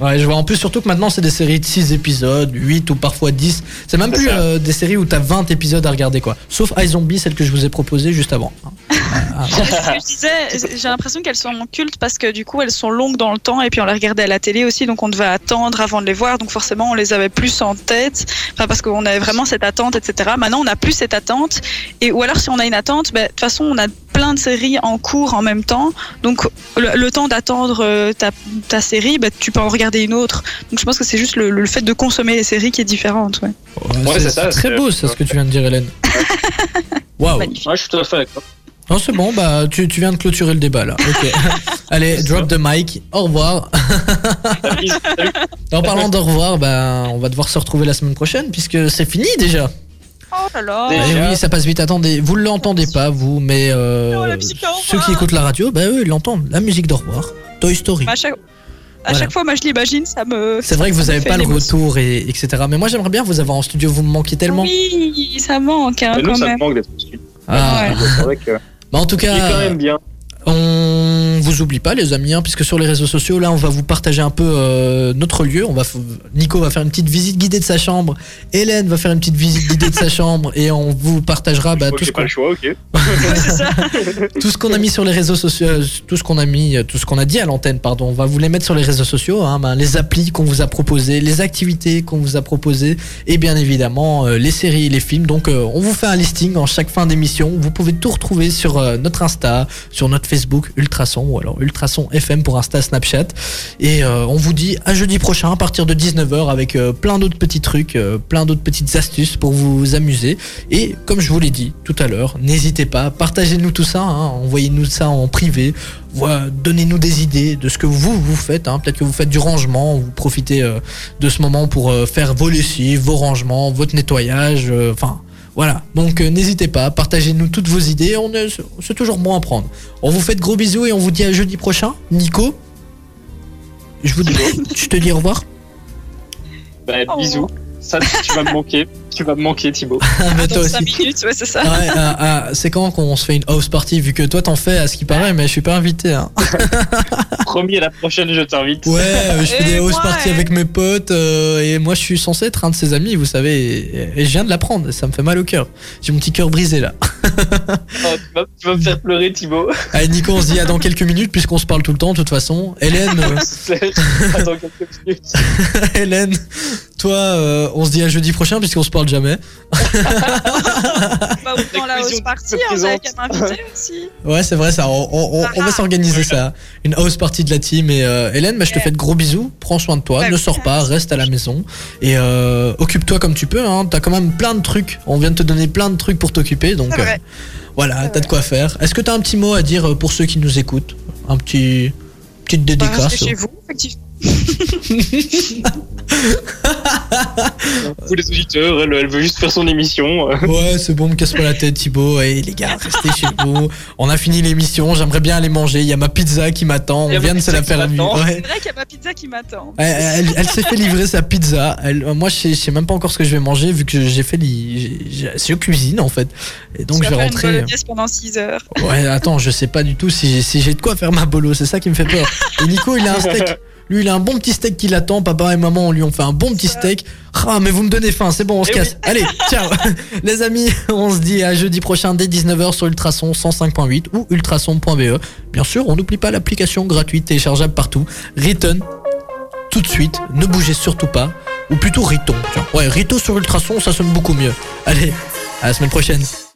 Ouais, je vois en plus surtout que maintenant c'est des séries de 6 épisodes, 8 ou parfois 10. C'est même plus euh, des séries où t'as 20 épisodes à regarder quoi. Sauf iZombie, celle que je vous ai proposée juste avant. Ah, C'est ce que je disais, j'ai l'impression qu'elles sont cultes parce que du coup elles sont longues dans le temps et puis on les regardait à la télé aussi donc on devait attendre avant de les voir donc forcément on les avait plus en tête enfin parce qu'on avait vraiment cette attente etc. Maintenant on n'a plus cette attente et ou alors si on a une attente ben, de toute façon on a plein de séries en cours en même temps donc le, le temps d'attendre euh, ta, ta série ben, tu peux en regarder une autre donc je pense que c'est juste le, le fait de consommer les séries qui est différente ouais. Ouais, Ouais, c'est ça, très beau ça ce que tu viens de dire Hélène. Waouh. Magnifique. Ouais, je suis tout à fait d'accord. Non c'est bon, bah tu, tu viens de clôturer le débat là. Ok. Allez, drop the mic. Au revoir. En parlant d'au revoir, bah on va devoir se retrouver la semaine prochaine puisque c'est fini déjà. Oh là là Déjà. Oui, ça passe vite. Attendez, vous ne l'entendez pas vous, mais euh, Oh, ceux qui écoutent la radio, bah eux ils l'entendent. La musique d'au revoir. Toy Story. chaque, à Voilà. chaque fois moi je l'imagine ça me C'est vrai que vous ça me avez fait pas le retour et etc. Mais moi j'aimerais bien vous avoir en studio, vous me manquez tellement. Oui, ça manque hein, Mais nous, quand ça même. me manque d'être dessus. Ah. Ouais. C'est vrai que. Bah, en tout Il est quand cas, même bien. on vous oublie pas les amis, hein, puisque sur les réseaux sociaux là on va vous partager un peu euh, notre lieu. On va, f- Nico va faire une petite visite guidée de sa chambre, Hélène va faire une petite visite guidée de sa chambre et on vous partagera bah, tout ce pas le choix, tout ce qu'on a mis sur les réseaux sociaux, euh, tout ce qu'on a mis, euh, tout ce qu'on a dit à l'antenne, pardon, on va vous les mettre sur les réseaux sociaux, hein, ben, les applis qu'on vous a proposées, les activités qu'on vous a proposées, et bien évidemment euh, les séries et les films. Donc euh, on vous fait un listing en chaque fin d'émission. Vous pouvez tout retrouver sur notre Insta, sur notre Facebook Ultrason alors Ultrason FM pour Insta, Snapchat. Et euh, on vous dit à jeudi prochain à partir de 19h avec euh, plein d'autres petits trucs, euh, plein d'autres petites astuces pour vous amuser. Et comme je vous l'ai dit tout à l'heure, n'hésitez pas, partagez-nous tout ça, hein, envoyez-nous ça en privé, donnez-nous des idées de ce que vous vous faites. hein. Peut-être que vous faites du rangement, vous profitez de ce moment pour faire vos lessives, vos rangements, votre nettoyage, enfin. Voilà, donc euh, n'hésitez pas, partagez-nous toutes vos idées, on est, c'est toujours bon à prendre. On vous fait de gros bisous et on vous dit à jeudi prochain. Nico, je, vous, je te dis au revoir. Bah, bisous. Ça, tu vas me manquer. Tu vas me manquer, Thibaut. Ah, mais Dans toi 5 aussi. minutes, ouais, c'est ça. Ah ouais, ah, c'est quand qu'on se fait une house party vu que toi t'en fais à ce qui paraît mais je suis pas invité hein. Promis, à la prochaine, je t'invite. Ouais euh, je fais Et des house parties ouais. avec mes potes euh, et moi je suis censé être un de ses amis vous savez et, et je viens de l'apprendre ça me fait mal au cœur J'ai mon petit cœur brisé là Oh, tu, vas, tu vas me faire pleurer, Thibaut. Allez Nico on se dit à dans quelques minutes puisqu'on se parle tout le temps de toute façon Hélène euh, quelques minutes. Hélène toi euh, on se dit à jeudi prochain puisqu'on se parle jamais Bah, la on avait qu'à m'inviter aussi. Ouais, c'est vrai, ça. On, on- on- on va s'organiser ça. Une house party de la team. Et euh, Hélène, bah, je te fais de gros bisous. Prends soin de toi. Ouais, ne sors pas. Reste à la maison. Et euh, occupe-toi comme tu peux. Hein. T'as quand même plein de trucs. On vient de te donner plein de trucs pour t'occuper. Donc euh, voilà, t'as de quoi faire. Est-ce que t'as un petit mot à dire pour ceux qui nous écoutent? Un petit petite Bah, dédicace. chez vous, effectivement. Vous les auditeurs, elle, elle veut juste faire son émission. euh. Ouais, c'est bon, me casse pas la tête, Thibaut. Et les gars, restez chez vous. On a fini l'émission. J'aimerais bien aller manger. Il y a ma pizza qui m'attend. On vient de se la pizza faire qui la nuit. m'attend. Ouais. C'est vrai qu'il y a ma pizza qui m'attend. Elle, elle- elle s'est fait livrer sa pizza. Elle, euh, moi, je sais, je sais même pas encore ce que je vais manger vu que j'ai fait. C'est au cuisine en fait. Et donc, je vais rentrer. Une bolognaise pendant 6 heures. Ouais, attends, je sais pas du tout si j'ai si j'ai de quoi faire ma bolo. C'est ça qui me fait peur. Et Nico, il a un steak. Lui, il a un bon petit steak qui l'attend. Papa et maman, on lui ont fait un bon petit steak. Ah, mais vous me donnez faim. C'est bon, on se Eh casse. Allez, ciao. Les amis, on se dit à jeudi prochain dès 19h sur Ultrason 105.8 ou ultrason.be. Bien sûr, on n'oublie pas l'application gratuite téléchargeable partout. Return tout de suite. Ne bougez surtout pas. Ou plutôt Riton. Ouais, Rito sur Ultrason, ça sonne beaucoup mieux. Allez, à la semaine prochaine.